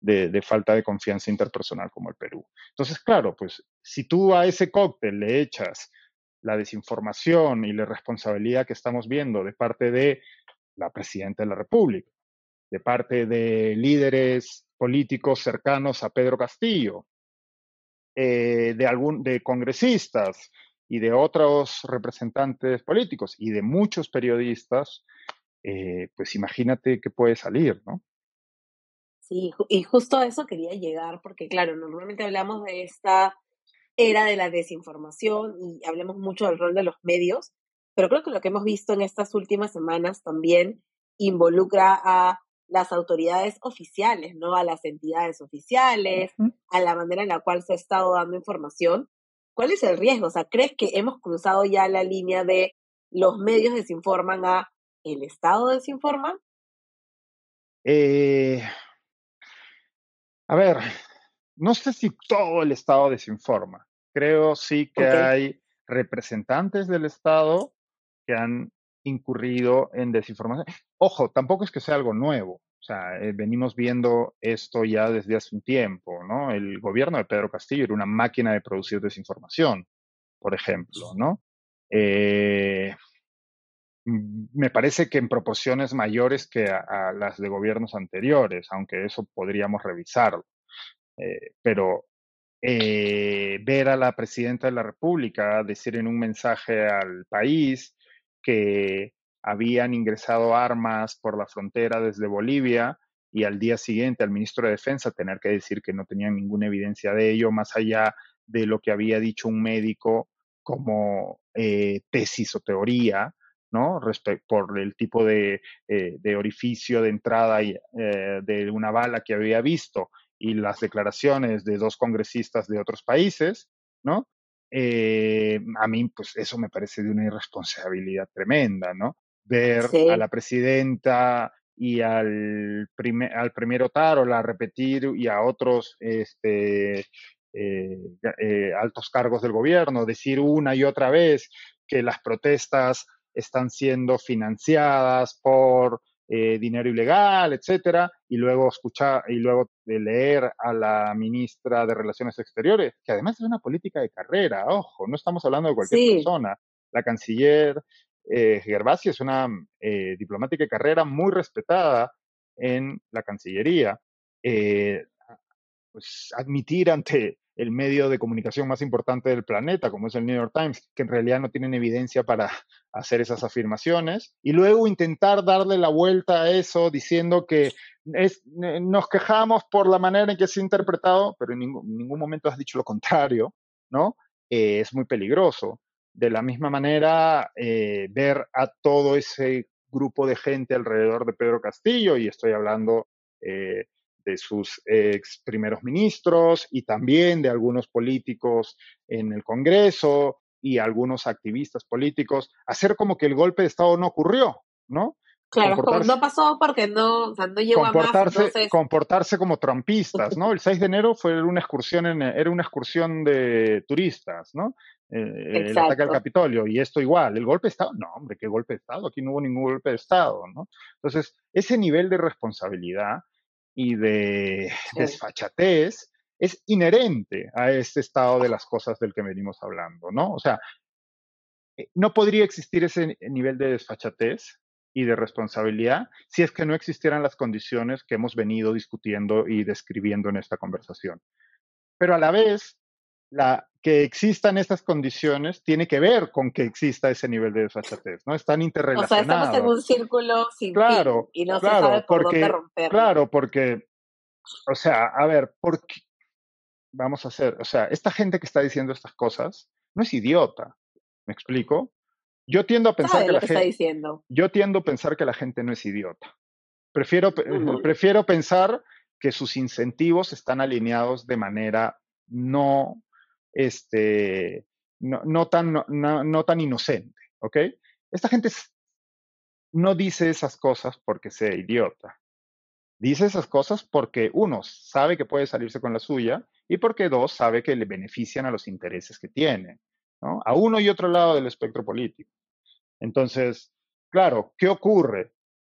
de, falta de confianza interpersonal como el Perú. Entonces, claro, pues si tú a ese cóctel le echas la desinformación y la responsabilidad que estamos viendo de parte de la presidenta de la República, de parte de líderes políticos cercanos a Pedro Castillo, eh, de, algún, de congresistas y de otros representantes políticos y de muchos periodistas, eh, pues imagínate qué puede salir, ¿no? Sí, y justo a eso quería llegar, porque claro, normalmente hablamos de esta era de la desinformación y hablamos mucho del rol de los medios, pero creo que lo que hemos visto en estas últimas semanas también involucra a las autoridades oficiales, ¿no? A las entidades oficiales, a la manera en la cual se ha estado dando información. ¿Cuál es el riesgo? O sea, ¿crees que hemos cruzado ya la línea de los medios desinforman a el Estado desinforma? Eh, a ver, no sé si todo el Estado desinforma. Creo sí que hay representantes del Estado que han incurrido en desinformación. Ojo, tampoco es que sea algo nuevo. O sea, eh, venimos viendo esto ya desde hace un tiempo, ¿no? El gobierno de Pedro Castillo era una máquina de producir desinformación, por ejemplo, ¿no? Eh, me parece que en proporciones mayores que a, las de gobiernos anteriores, aunque eso podríamos revisarlo. Eh, pero ver a la presidenta de la República decir en un mensaje al país que habían ingresado armas por la frontera desde Bolivia y al día siguiente al ministro de Defensa tener que decir que no tenían ninguna evidencia de ello, más allá de lo que había dicho un médico como eh, tesis o teoría, ¿no? por el tipo de, eh, orificio de entrada eh, de una bala que había visto y las declaraciones de dos congresistas de otros países, ¿no? Eh, a mí, pues eso me parece de una irresponsabilidad tremenda, ¿no? Ver a la presidenta y al, primer, al primer la repetir y a otros este, eh, eh, altos cargos del gobierno decir una y otra vez que las protestas están siendo financiadas por eh, dinero ilegal, etcétera, y luego escuchar y luego de leer a la ministra de Relaciones Exteriores, que además es una política de carrera, ojo, no estamos hablando de cualquier persona. La canciller eh, Gervasi es una eh, diplomática de carrera muy respetada en la Cancillería. Eh, pues admitir ante el medio de comunicación más importante del planeta, como es el New York Times, que en realidad no tienen evidencia para hacer esas afirmaciones, y luego intentar darle la vuelta a eso diciendo que es, nos quejamos por la manera en que se ha interpretado, pero en ningún, momento has dicho lo contrario, ¿no? Eh, es muy peligroso. De la misma manera, eh, ver a todo ese grupo de gente alrededor de Pedro Castillo, y estoy hablando eh, de sus ex primeros ministros y también de algunos políticos en el Congreso y algunos activistas políticos, hacer como que el golpe de Estado no ocurrió, ¿no? Claro, como no pasó porque no, o sea, no llegó comportarse, a más. Comportarse como trampistas, ¿no? El 6 de enero fue una excursión, en, era una excursión de turistas, ¿no? Eh, el ataque al Capitolio. Y esto igual, el golpe de Estado, no, hombre, ¿qué golpe de Estado? Aquí no hubo ningún golpe de Estado, ¿no? Entonces, ese nivel de responsabilidad y de desfachatez es inherente a este estado de las cosas del que venimos hablando, ¿no? O sea, eh, no podría existir ese nivel de desfachatez y de responsabilidad si es que no existieran las condiciones que hemos venido discutiendo y describiendo en esta conversación. Pero a la vez, la, que existan estas condiciones tiene que ver con que exista ese nivel de desfachatez, ¿no? Están interrelacionados. O sea, estamos en un círculo sin claro, fin y no claro, se sabe por porque, dónde romperlo. Claro, porque, o sea, a ver, ¿por qué? Vamos a hacer, o sea, esta gente que está diciendo estas cosas no es idiota, ¿me explico? Yo tiendo a pensar que la gente, diciendo. yo tiendo a pensar que la gente no es idiota. Prefiero, prefiero pensar que sus incentivos están alineados de manera no este, no, tan, no, tan inocente, ¿ok? Esta gente no dice esas cosas porque sea idiota. Dice esas cosas porque, uno, sabe que puede salirse con la suya y porque, dos, sabe que le benefician a los intereses que tiene, A uno y otro lado del espectro político. Entonces, claro, ¿qué ocurre?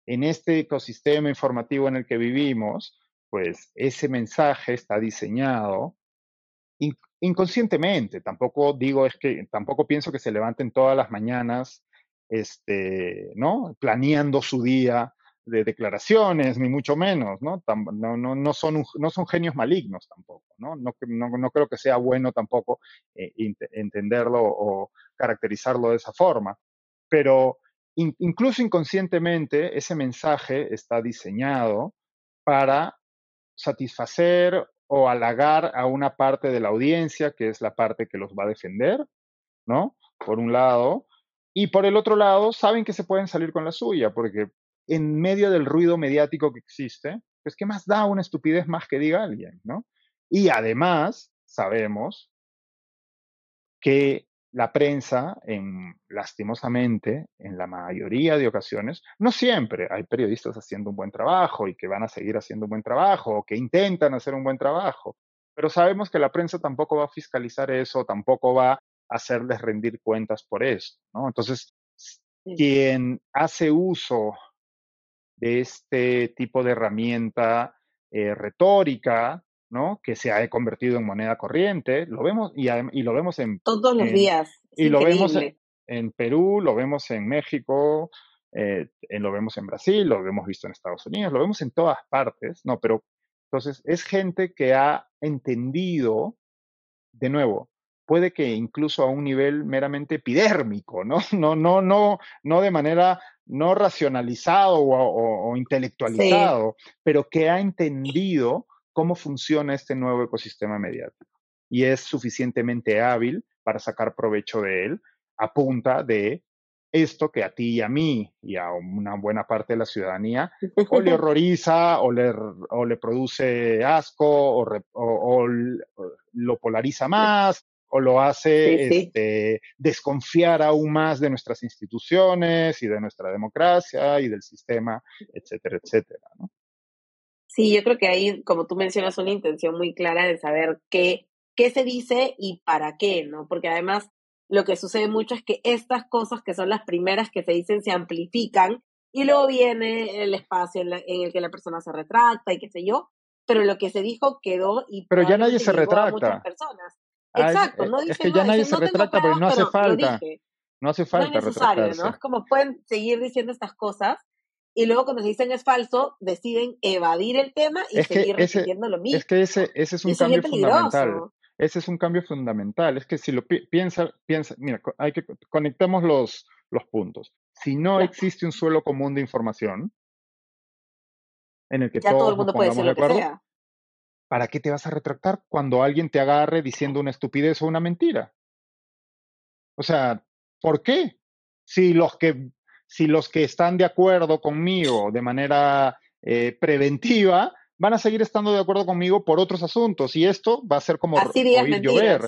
En este ecosistema informativo en el que vivimos, pues ese mensaje está diseñado inconscientemente, tampoco digo es que, tampoco pienso que se levanten todas las mañanas, este, ¿no? Planeando su día de declaraciones, ni mucho menos, ¿no? no, no, no, son, no son genios malignos tampoco, ¿no? No, no, creo que sea bueno tampoco eh, entenderlo o caracterizarlo de esa forma, pero incluso inconscientemente ese mensaje está diseñado para satisfacer o halagar a una parte de la audiencia, que es la parte que los va a defender, ¿no? Por un lado. Y por el otro lado, saben que se pueden salir con la suya, porque en medio del ruido mediático que existe, pues ¿qué más da una estupidez más que diga alguien, ¿no? Y además, sabemos que la prensa, en, lastimosamente, en la mayoría de ocasiones, no siempre, hay periodistas haciendo un buen trabajo y que van a seguir haciendo un buen trabajo o que intentan hacer un buen trabajo, pero sabemos que la prensa tampoco va a fiscalizar eso, tampoco va a hacerles rendir cuentas por eso, ¿no? Entonces, quien hace uso de este tipo de herramienta eh, retórica, ¿no? Que se ha convertido en moneda corriente, lo vemos y, y lo vemos en... Todos los días. y lo vemos en, Perú, lo vemos en México, eh, lo vemos en Brasil, lo hemos visto en Estados Unidos, lo vemos en todas partes, ¿no? Pero entonces es gente que ha entendido, de nuevo, puede que incluso a un nivel meramente epidérmico, ¿no? [LAUGHS] No, no, no, no de manera no racionalizado o, intelectualizado, pero que ha entendido cómo funciona este nuevo ecosistema mediático y es suficientemente hábil para sacar provecho de él a punta de esto que a ti y a mí y a una buena parte de la ciudadanía o le [LAUGHS] horroriza o le, o le produce asco o, o, lo polariza más o lo hace Este, desconfiar aún más de nuestras instituciones y de nuestra democracia y del sistema, etcétera, etcétera. ¿no? Sí, yo creo que ahí, como tú mencionas, una intención muy clara de saber qué, qué se dice y para qué, ¿no? Porque además lo que sucede mucho es que estas cosas que son las primeras que se dicen se amplifican y luego viene el espacio en, el que la persona se retracta y qué sé yo, pero lo que se dijo quedó y pero ya nadie se retracta. personas. Ah, Exacto, no dice es que ya nadie se retracta porque no hace falta. No hace falta no es necesario, ¿no? Es como pueden seguir diciendo estas cosas y luego cuando se dicen es falso, deciden evadir el tema y seguir repitiendo lo mismo. Es que ese, ese es un cambio fundamental. Ese es un cambio fundamental. Es que si lo piensa, piensa, mira, hay que conectemos los, los puntos. Si no existe un suelo común de información en el que todos todo el mundo puede decir lo que sea. ¿Para qué te vas a retractar cuando alguien te agarre diciendo una estupidez o una mentira? O sea, ¿por qué? Si los que, si los que están de acuerdo conmigo de manera eh, preventiva van a seguir estando de acuerdo conmigo por otros asuntos y esto va a ser como oír llover.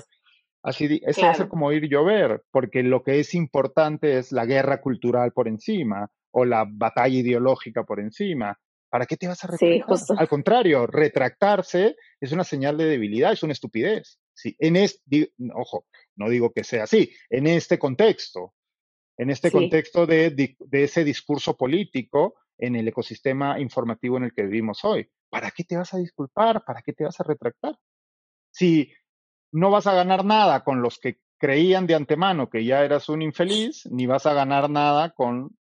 Así, eso va a ser como oír llover, porque lo que es importante es la guerra cultural por encima o la batalla ideológica por encima. ¿Para qué te vas a retractar? Al contrario, retractarse es una señal de debilidad, es una estupidez. Sí, en este, ojo, no digo que sea así, en este contexto, en este contexto de, de, ese discurso político en el ecosistema informativo en el que vivimos hoy. ¿Para qué te vas a disculpar? ¿Para qué te vas a retractar? Si no vas a ganar nada con los que creían de antemano que ya eras un infeliz, ni vas a ganar nada con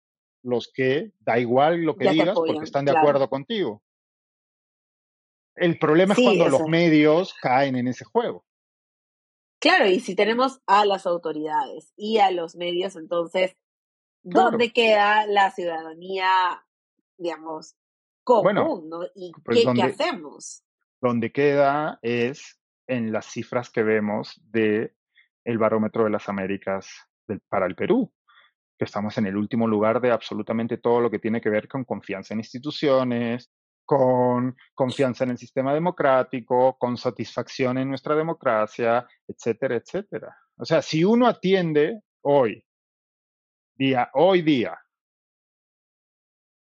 los que da igual lo que digas porque están de acuerdo contigo. El problema es cuando los medios caen en ese juego. Claro, y si tenemos a las autoridades y a los medios, entonces, ¿dónde queda la ciudadanía, digamos, común? ¿Y pues qué, hacemos? Donde queda es en las cifras que vemos de el barómetro de las Américas para el Perú que estamos en el último lugar de absolutamente todo lo que tiene que ver con confianza en instituciones, con confianza en el sistema democrático, con satisfacción en nuestra democracia, etcétera, etcétera. O sea, si uno atiende hoy, día, hoy día,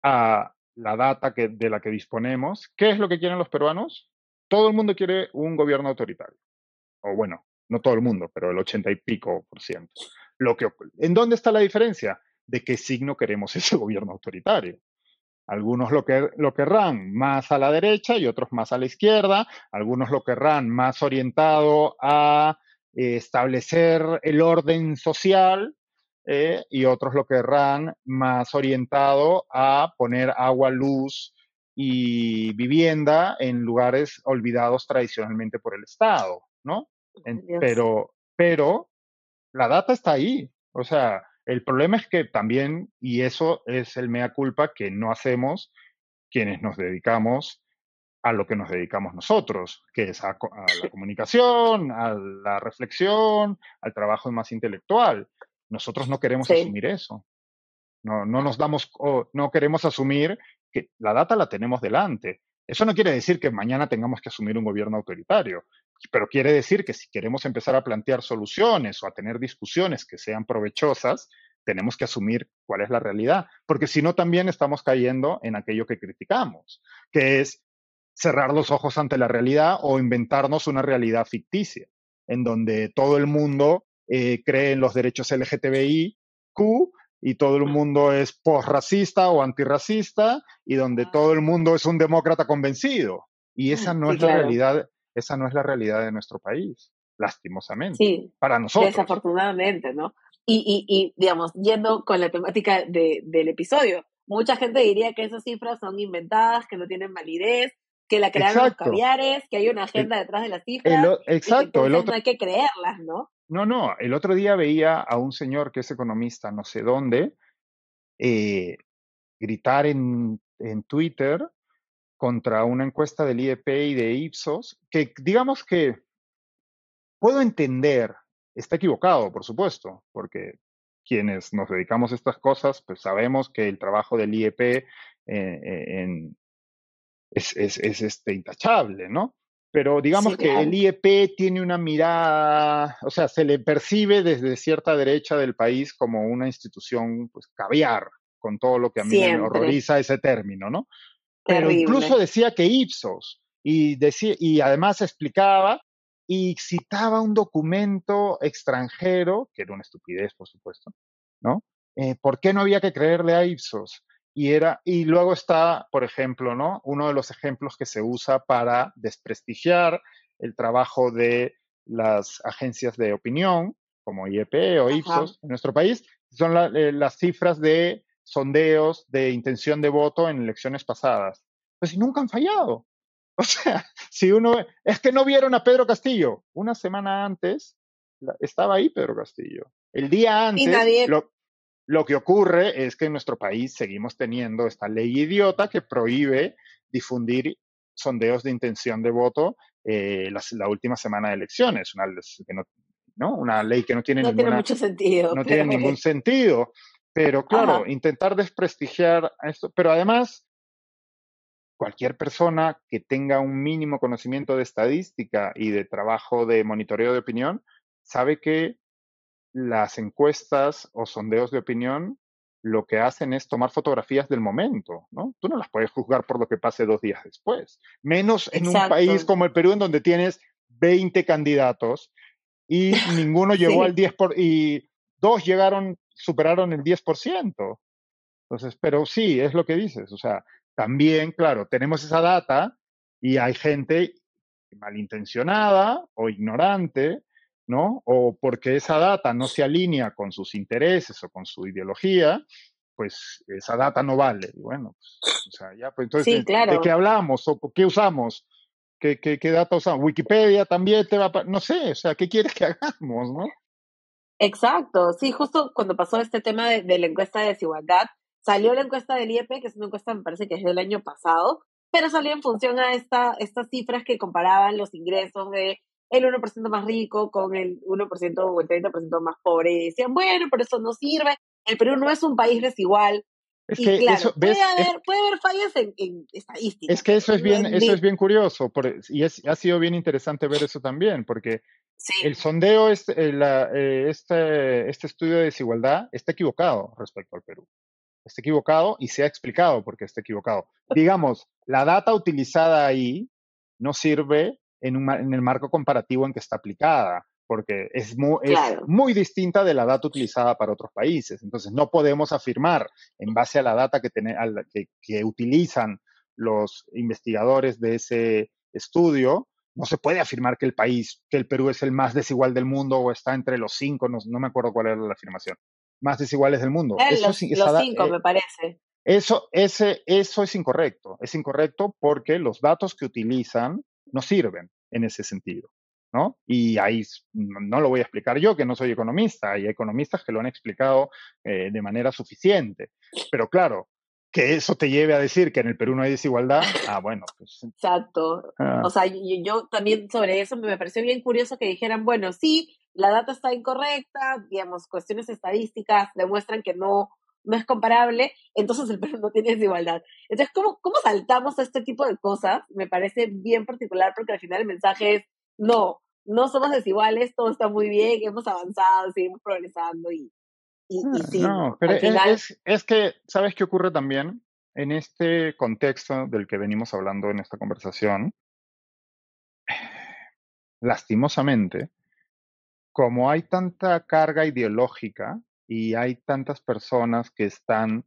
a la data que, de la que disponemos, ¿qué es lo que quieren los peruanos? Todo el mundo quiere un gobierno autoritario. O bueno, no todo el mundo, pero el ochenta y pico por ciento. Lo que, ¿En dónde está la diferencia? De qué signo queremos [LAUGHS] ese gobierno autoritario. Algunos lo, que, lo querrán más a la derecha y otros más a la izquierda. Algunos lo querrán más orientado a eh, establecer el orden social eh, y otros lo querrán más orientado a poner agua, luz y vivienda en lugares olvidados tradicionalmente por el Estado, ¿no? pero, pero la data está ahí. O sea, el problema es que también, y eso es el mea culpa que no hacemos quienes nos dedicamos a lo que nos dedicamos nosotros, que es a, la comunicación, a la reflexión, al trabajo más intelectual. Nosotros no queremos asumir eso. No, no nos damos, no queremos asumir que la data la tenemos delante. Eso no quiere decir que mañana tengamos que asumir un gobierno autoritario, pero quiere decir que si queremos empezar a plantear soluciones o a tener discusiones que sean provechosas, tenemos que asumir cuál es la realidad, porque si no también estamos cayendo en aquello que criticamos, que es cerrar los ojos ante la realidad o inventarnos una realidad ficticia, en donde todo el mundo eh, cree en los derechos LGTBIQ y todo el mundo es post-racista o antirracista y donde ah. todo el mundo es un demócrata convencido. Y esa no es la realidad, esa no es la realidad de nuestro país, lastimosamente. Sí, para nosotros. Desafortunadamente, ¿no? Y, y, digamos, yendo con la temática del episodio, mucha gente diría que esas cifras son inventadas, que no tienen validez, que la crearon los caviares, que hay una agenda detrás de las cifras. exacto. el otro, no hay que creerlas, ¿no? No, no. El otro día veía a un señor que es economista, no sé dónde, eh, gritar en, en Twitter contra una encuesta del IEP y de Ipsos, que digamos que puedo entender, está equivocado, por supuesto, porque quienes nos dedicamos a estas cosas, pues sabemos que el trabajo del IEP eh, eh, en, es, es, es este, intachable, ¿no? Pero digamos que el IEP tiene una mirada, o sea, se le percibe desde cierta derecha del país como una institución, pues, caviar, con todo lo que a mí me horroriza ese término, ¿no? Pero incluso decía que Ipsos, y, decía, y además explicaba y citaba un documento extranjero, que era una estupidez, por supuesto, ¿no? Eh, ¿Por qué no había que creerle a Ipsos? Y, era, y luego está, por ejemplo, ¿no? uno de los ejemplos que se usa para desprestigiar el trabajo de las agencias de opinión, como IEP o Ipsos en nuestro país, son eh, las cifras de sondeos de intención de voto en elecciones pasadas. Pues nunca han fallado. [LAUGHS] O sea, si uno, es que no vieron a Pedro Castillo. Una semana antes estaba ahí Pedro Castillo. El día antes, lo que ocurre es que en nuestro país seguimos teniendo esta ley idiota que prohíbe difundir sondeos de intención de voto eh, la, última semana de elecciones, una, ¿no? una ley que no tiene, no tiene mucho sentido. No tiene ningún sentido. Pero claro, intentar desprestigiar esto, pero además cualquier persona que tenga un mínimo conocimiento de estadística y de trabajo de monitoreo de opinión sabe que las encuestas o sondeos de opinión lo que hacen es tomar fotografías del momento, ¿no? Tú no las puedes juzgar por lo que pase dos días después. Menos en un país como el Perú, en donde tienes 20 candidatos y [LAUGHS] ninguno llegó al 10% por, y dos llegaron, superaron el 10%. Entonces, pero sí, es lo que dices. O sea, también, claro, tenemos esa data y hay gente malintencionada o ignorante ¿no? O porque esa data no se alinea con sus intereses o con su ideología, pues esa data no vale. bueno, pues, o sea, ya, pues entonces, ¿de qué hablamos o qué usamos? ¿Qué, qué, qué data usamos? Wikipedia también te va a... No sé, o sea, ¿qué quieres que [LAUGHS] hagamos, no? Exacto, sí, justo cuando pasó este tema de, de la encuesta de desigualdad, salió la encuesta del IEP, que es una encuesta, me parece que es del año pasado, pero salió en función a esta, estas cifras que comparaban los ingresos de el 1% más rico con el 1% o el 30% más pobre. Y decían, bueno, pero eso no sirve. El Perú no es un país desigual. Es que claro, puede, haber, puede haber fallas en, en, estadísticas. Es que eso es bien, eso es bien curioso por, y es, ha sido bien interesante ver eso también, porque el sondeo, es, eh, eh, este, este estudio de desigualdad está equivocado respecto al Perú. Está equivocado y se ha explicado por qué está equivocado. Digamos, la data utilizada ahí no sirve en, el marco comparativo en que está aplicada, porque es muy, es muy distinta de la data utilizada para otros países. Entonces, no podemos afirmar en base a la data que, que, que utilizan los investigadores de ese estudio, no se puede afirmar que el país, que el Perú es el más desigual del mundo o está entre los cinco, no, me acuerdo cuál era la afirmación, más desiguales del mundo. Eh, eso los, cinco, eh, me parece. Eso, ese, eso es incorrecto. Es incorrecto porque los datos que utilizan no sirven en ese sentido. ¿no? Y ahí no, lo voy a explicar yo, que no soy economista, hay economistas que lo han explicado eh, de manera suficiente. Pero claro, que eso te lleve a decir que en el Perú no hay desigualdad, ah, bueno, pues. Exacto. Ah. O sea, yo, yo, también sobre eso me pareció bien curioso que dijeran, bueno, sí, la data está incorrecta, digamos, cuestiones estadísticas demuestran que no, no es comparable, entonces el Perú no tiene desigualdad. Entonces, ¿cómo, ¿cómo saltamos a este tipo de cosas? Me parece bien particular porque al final el mensaje es, no, no somos desiguales, todo está muy bien, hemos avanzado, seguimos progresando y, y, ah, sí. No, pero es, es que, ¿sabes qué ocurre también? En este contexto del que venimos hablando en esta conversación, [SIGHS] lastimosamente, como hay tanta carga ideológica y hay tantas personas que están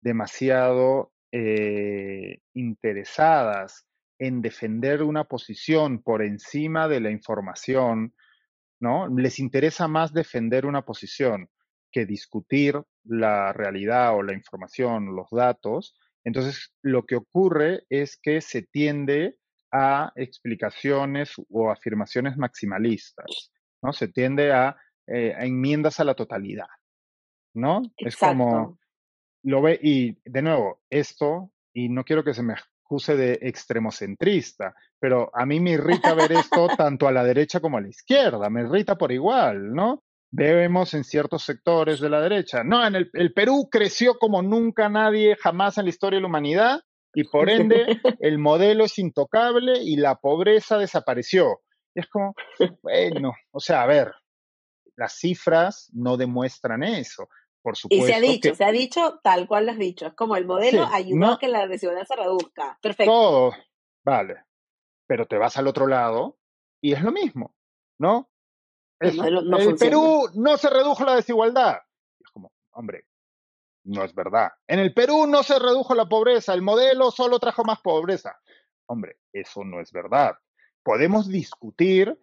demasiado eh, interesadas en defender una posición por encima de la información, ¿no? Les interesa más defender una posición que discutir la realidad o la información, los datos. Entonces, lo que ocurre es que se tiende a explicaciones o afirmaciones maximalistas, ¿no? Se tiende a, eh, enmiendas a la totalidad, ¿no? Es como, lo ve, y de nuevo, esto, y no quiero que se me acuse de extremocentrista, pero a mí me irrita ver esto [LAUGHS] tanto a la derecha como a la izquierda, me irrita por igual, ¿no? Vemos en ciertos sectores de la derecha, no, en el, el Perú creció como nunca nadie jamás en la historia de la humanidad y [LAUGHS] por ende el modelo es intocable y la pobreza desapareció. Y es como, bueno, o sea, a ver, las cifras no demuestran eso. Por supuesto. Y se ha dicho, se ha dicho tal cual lo has dicho. Es como el modelo ayudó a que la desigualdad se reduzca. Perfecto. Todo, vale. Pero te vas al otro lado y es lo mismo, ¿no? el, el Perú no se redujo la desigualdad. Es como, hombre, no es verdad. En el Perú no se redujo la pobreza, el modelo solo trajo más pobreza. Hombre, eso no es verdad. Podemos discutir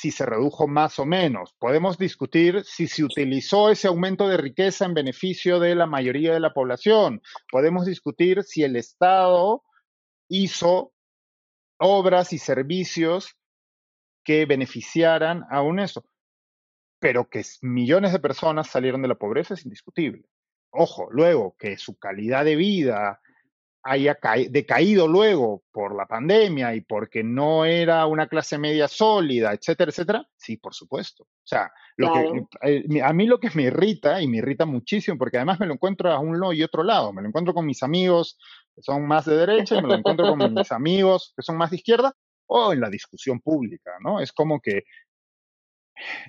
si se redujo más o menos. Podemos discutir si se utilizó ese aumento de riqueza en beneficio de la mayoría de la población. Podemos discutir si el Estado hizo obras y servicios que beneficiaran aún eso. Pero que millones de personas salieron de la pobreza es indiscutible. Ojo, luego que su calidad de vida haya decaído luego por la pandemia y porque no era una clase media sólida, etcétera, etcétera, sí, por supuesto. O sea, lo que, eh, a mí lo que me irrita, y me irrita muchísimo, porque además me lo encuentro a un lado y otro lado, me lo encuentro con mis amigos que son más de derecha y me lo encuentro con mis amigos que son más de izquierda, o en la discusión pública, ¿no? Es como que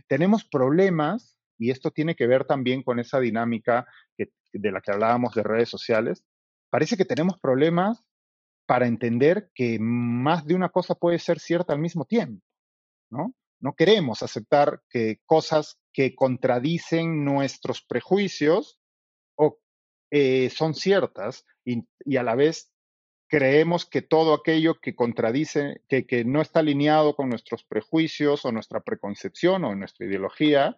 tenemos problemas y esto tiene que ver también con esa dinámica de la que hablábamos de redes sociales. Parece que tenemos problemas para entender que más de una cosa puede ser cierta al mismo tiempo, ¿no? No queremos aceptar que cosas que contradicen nuestros prejuicios o eh, son ciertas y, a la vez creemos que todo aquello que contradice, que, no está alineado con nuestros prejuicios o nuestra preconcepción o nuestra ideología,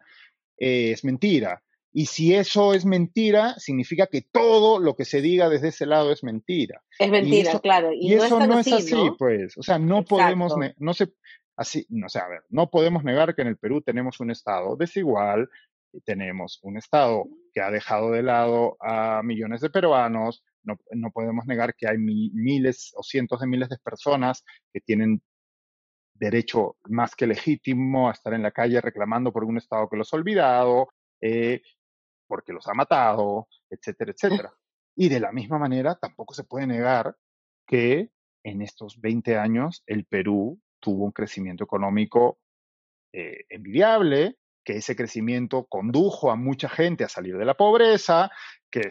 eh, es mentira. Y si eso es mentira, significa que todo lo que se diga desde ese lado es mentira. Es mentira, claro. Y, eso no es así, pues. O sea, no podemos, no se, así, no sé, a ver, no podemos negar que en el Perú tenemos un Estado desigual, tenemos un Estado que ha dejado de lado a millones de peruanos, no, no podemos negar que hay miles o cientos de miles de personas que tienen derecho más que legítimo a estar en la calle reclamando por un Estado que los ha olvidado, eh, porque los ha matado, etcétera, etcétera. [LAUGHS] Y de la misma manera, tampoco se puede negar que en estos 20 años el Perú tuvo un crecimiento económico eh, envidiable, que ese crecimiento condujo a mucha gente a salir de la pobreza, que,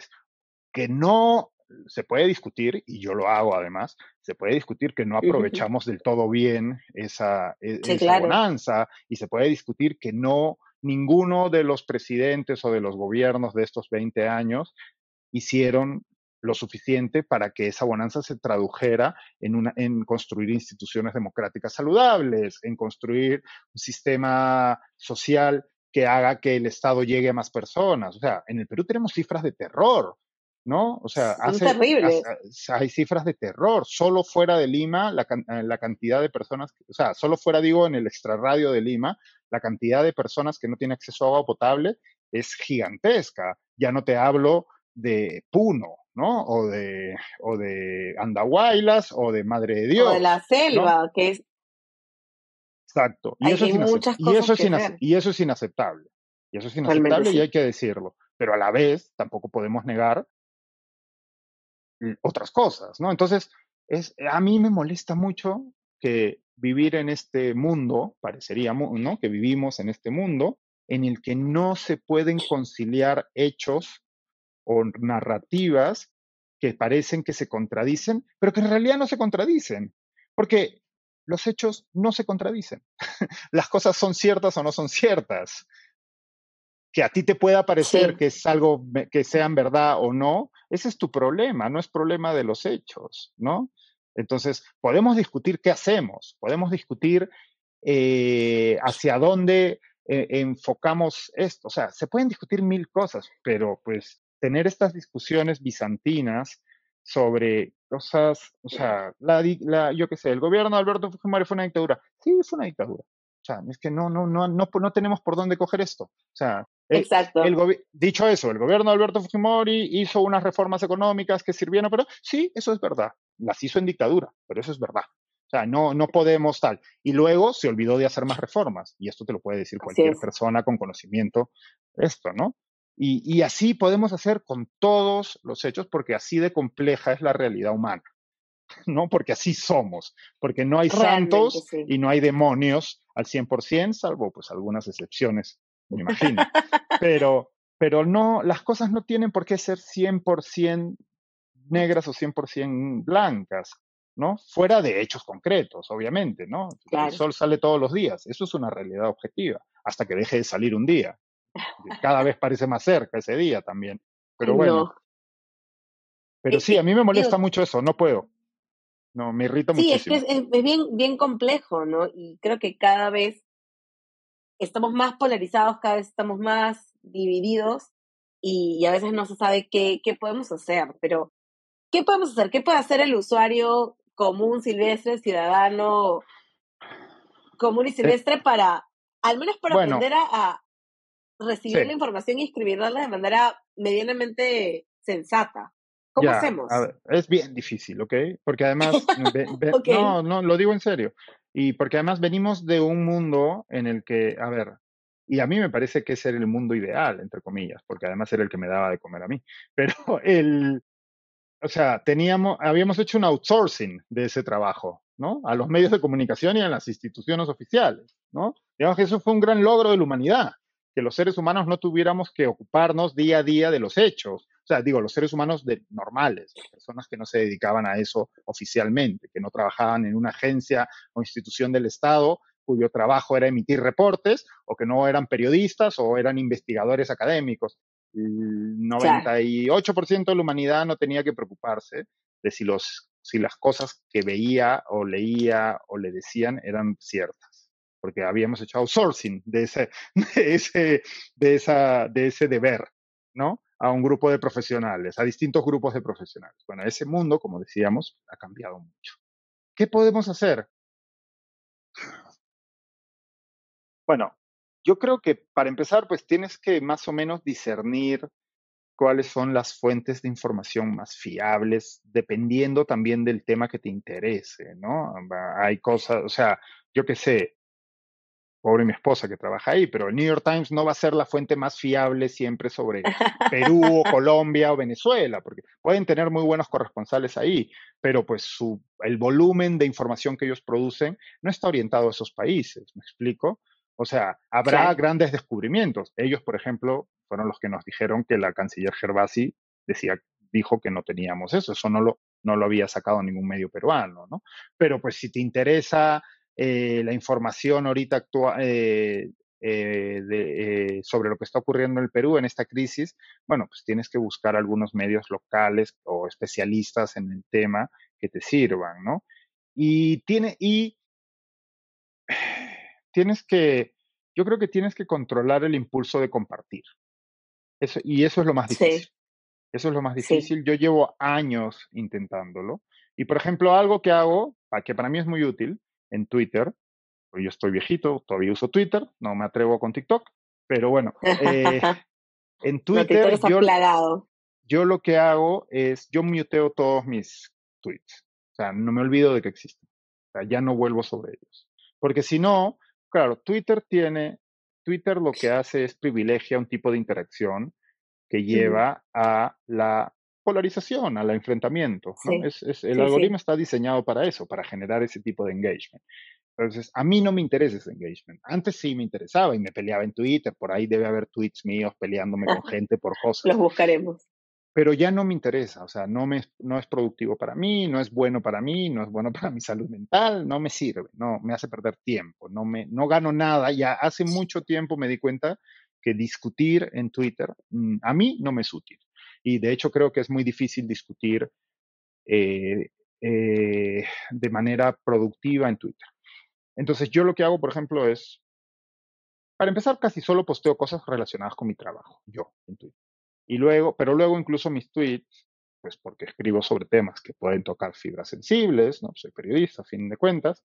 que no se puede discutir, y yo lo hago además, se puede discutir que no [LAUGHS] aprovechamos del todo bien esa, e, bonanza y se puede discutir que no ninguno de los presidentes o de los gobiernos de estos 20 años hicieron lo suficiente para que esa bonanza se tradujera en, una, en construir instituciones democráticas saludables, en construir un sistema social que haga que el Estado llegue a más personas. O sea, en el Perú tenemos cifras de terror. ¿No? O sea, hace, hay cifras de terror. Solo fuera de Lima, la, eh, la, cantidad de personas, o sea, solo fuera, digo, en el extrarradio de Lima, la cantidad de personas que no tienen acceso a agua potable es gigantesca. Ya no te hablo de Puno, ¿no? O de, o de Andahuaylas, o de Madre de Dios. O de la selva, que es... Exacto. Y, eso, es y, eso, es y eso es inaceptable. Y eso es inaceptable y hay que decirlo. pero a la vez tampoco podemos negar otras cosas, ¿no? Entonces, es, a mí me molesta mucho que vivir en este mundo, parecería, ¿no? Que vivimos en este mundo en el que no se pueden conciliar hechos o narrativas que parecen que se contradicen, pero que en realidad no se contradicen, porque los hechos no se contradicen. [LAUGHS] Las cosas son ciertas o no son ciertas. Que a ti te pueda parecer que es algo que sean verdad o no, ese es tu problema, no es problema de los hechos, ¿no? Entonces, podemos discutir qué hacemos, podemos discutir eh, hacia dónde eh, enfocamos esto. O sea, se pueden discutir mil cosas, pero pues tener estas discusiones bizantinas sobre cosas, o sea, la, la, yo qué sé, el gobierno de Alberto Fujimori fue una dictadura. Sí, fue una dictadura. O sea, es que no, no, no, no, no tenemos por dónde coger esto. O sea, Exacto. dicho eso, el gobierno de Alberto Fujimori hizo unas reformas económicas que sirvieron, pero sí, eso es verdad. Las hizo en dictadura, pero eso es verdad. O sea, no, no podemos tal. Y luego se olvidó de hacer más reformas. Y esto te lo puede decir cualquier persona con conocimiento, esto, ¿no? Y, y, así podemos hacer con todos los hechos, porque así de compleja es la realidad humana, [LAUGHS] ¿no? Porque así somos, porque no hay santos y no hay demonios al 100%, salvo pues algunas excepciones, me imagino. pero, pero no, las cosas no tienen por qué ser 100% negras o 100% blancas, ¿no? Fuera de hechos concretos, obviamente, ¿no? El sol sale todos los días, eso es una realidad objetiva, hasta que deje de salir un día. Cada vez parece más cerca ese día también. Pero bueno. Pero sí, a mí me molesta mucho eso, no puedo. No, me irrita mucho. Sí, es que es, bien, bien complejo, ¿no? Y creo que cada vez estamos más polarizados, cada vez estamos más divididos y, a veces no se sabe qué, qué podemos hacer. Pero, ¿qué podemos hacer? ¿Qué puede hacer el usuario común, silvestre, ciudadano común y eh silvestre para, al menos para aprender a, recibir la información y escribirla de manera medianamente sensata. ¿Cómo hacemos? es bien difícil, ¿ok? Porque además, [LAUGHS] no, no, lo digo en serio. Y porque además venimos de un mundo en el que, a ver, y a mí me parece que ese era el mundo ideal, entre comillas, porque además era el que me daba de comer a mí. [LAUGHS] Pero el, o sea, teníamos, habíamos hecho un outsourcing de ese trabajo, ¿no? A los medios de comunicación y a las instituciones oficiales, ¿no? Digamos que eso fue un gran logro de la humanidad que los seres humanos no tuviéramos que ocuparnos día a día de los hechos. O sea, digo, los seres humanos de, normales, personas que no se dedicaban a eso oficialmente, que no trabajaban en una agencia o institución del Estado cuyo trabajo era emitir reportes, o que no eran periodistas o eran investigadores académicos. El 98% de la humanidad no tenía que preocuparse de si, los, si las cosas que veía o leía o le decían eran ciertas porque habíamos hecho outsourcing de ese, [LAUGHS] de ese, de esa, de ese deber, ¿no? A un grupo de profesionales, a distintos grupos de profesionales. Bueno, ese mundo, como decíamos, ha cambiado mucho. ¿Qué podemos hacer? Bueno, yo creo que para empezar, pues tienes que más o menos discernir cuáles son las fuentes de información más fiables, dependiendo también del tema que te interese, ¿no? Hay cosas, o sea, yo qué sé, pobre mi esposa que trabaja ahí, pero el New York Times no va a ser la fuente más fiable siempre sobre [LAUGHS] Perú o Colombia o Venezuela, porque pueden tener muy buenos corresponsales ahí, pero pues su, el volumen de información que ellos producen no está orientado a esos países, ¿me explico? O sea, habrá grandes descubrimientos. Ellos, por ejemplo, fueron los que nos dijeron que la canciller Gervasi decía, dijo que no teníamos eso, eso no lo, no lo había sacado ningún medio peruano, ¿no? Pero pues si te interesa eh, la información ahorita actual eh, eh, sobre lo que está ocurriendo en el Perú en esta crisis, bueno, pues tienes que buscar algunos medios locales o especialistas en el tema que te sirvan, ¿no? Y tiene, y tienes que, yo creo que tienes que controlar el impulso de compartir. Eso, y eso es lo más difícil. Eso es lo más difícil. Yo llevo años intentándolo. Y por ejemplo, algo que hago, que para mí es muy útil, en Twitter. Yo estoy viejito, todavía uso Twitter, no me atrevo con TikTok, pero bueno, eh, [LAUGHS] en Twitter, yo, yo, lo que hago es, yo muteo todos mis tweets. O sea, no me olvido de que existen. O sea, ya no vuelvo sobre ellos. Porque si no, claro, Twitter tiene, Twitter lo que hace es privilegia un tipo de interacción que lleva a la polarización, al enfrentamiento. Es, el algoritmo está diseñado para eso, para generar ese tipo de engagement. Entonces, a mí no me interesa ese engagement. Antes sí me interesaba y me peleaba en Twitter, por ahí debe haber tweets míos peleándome con [LAUGHS] gente por cosas. Los buscaremos. Pero ya no me interesa, o sea, no, me, no es productivo para mí, no es bueno para mí, no es bueno [LAUGHS] para mi salud mental, no me sirve, no, me hace perder tiempo, no, me, no gano nada. Ya hace mucho tiempo me di cuenta que discutir en Twitter mm, a mí no me es útil. Y de hecho creo que es muy difícil discutir eh, eh, de manera productiva en Twitter. Entonces yo lo que hago, por ejemplo, es, para empezar, casi solo posteo cosas relacionadas con mi trabajo, yo, en Twitter. Y luego, pero luego incluso mis tweets, pues porque escribo sobre temas que pueden tocar fibras sensibles, ¿no? Soy periodista, a fin de cuentas,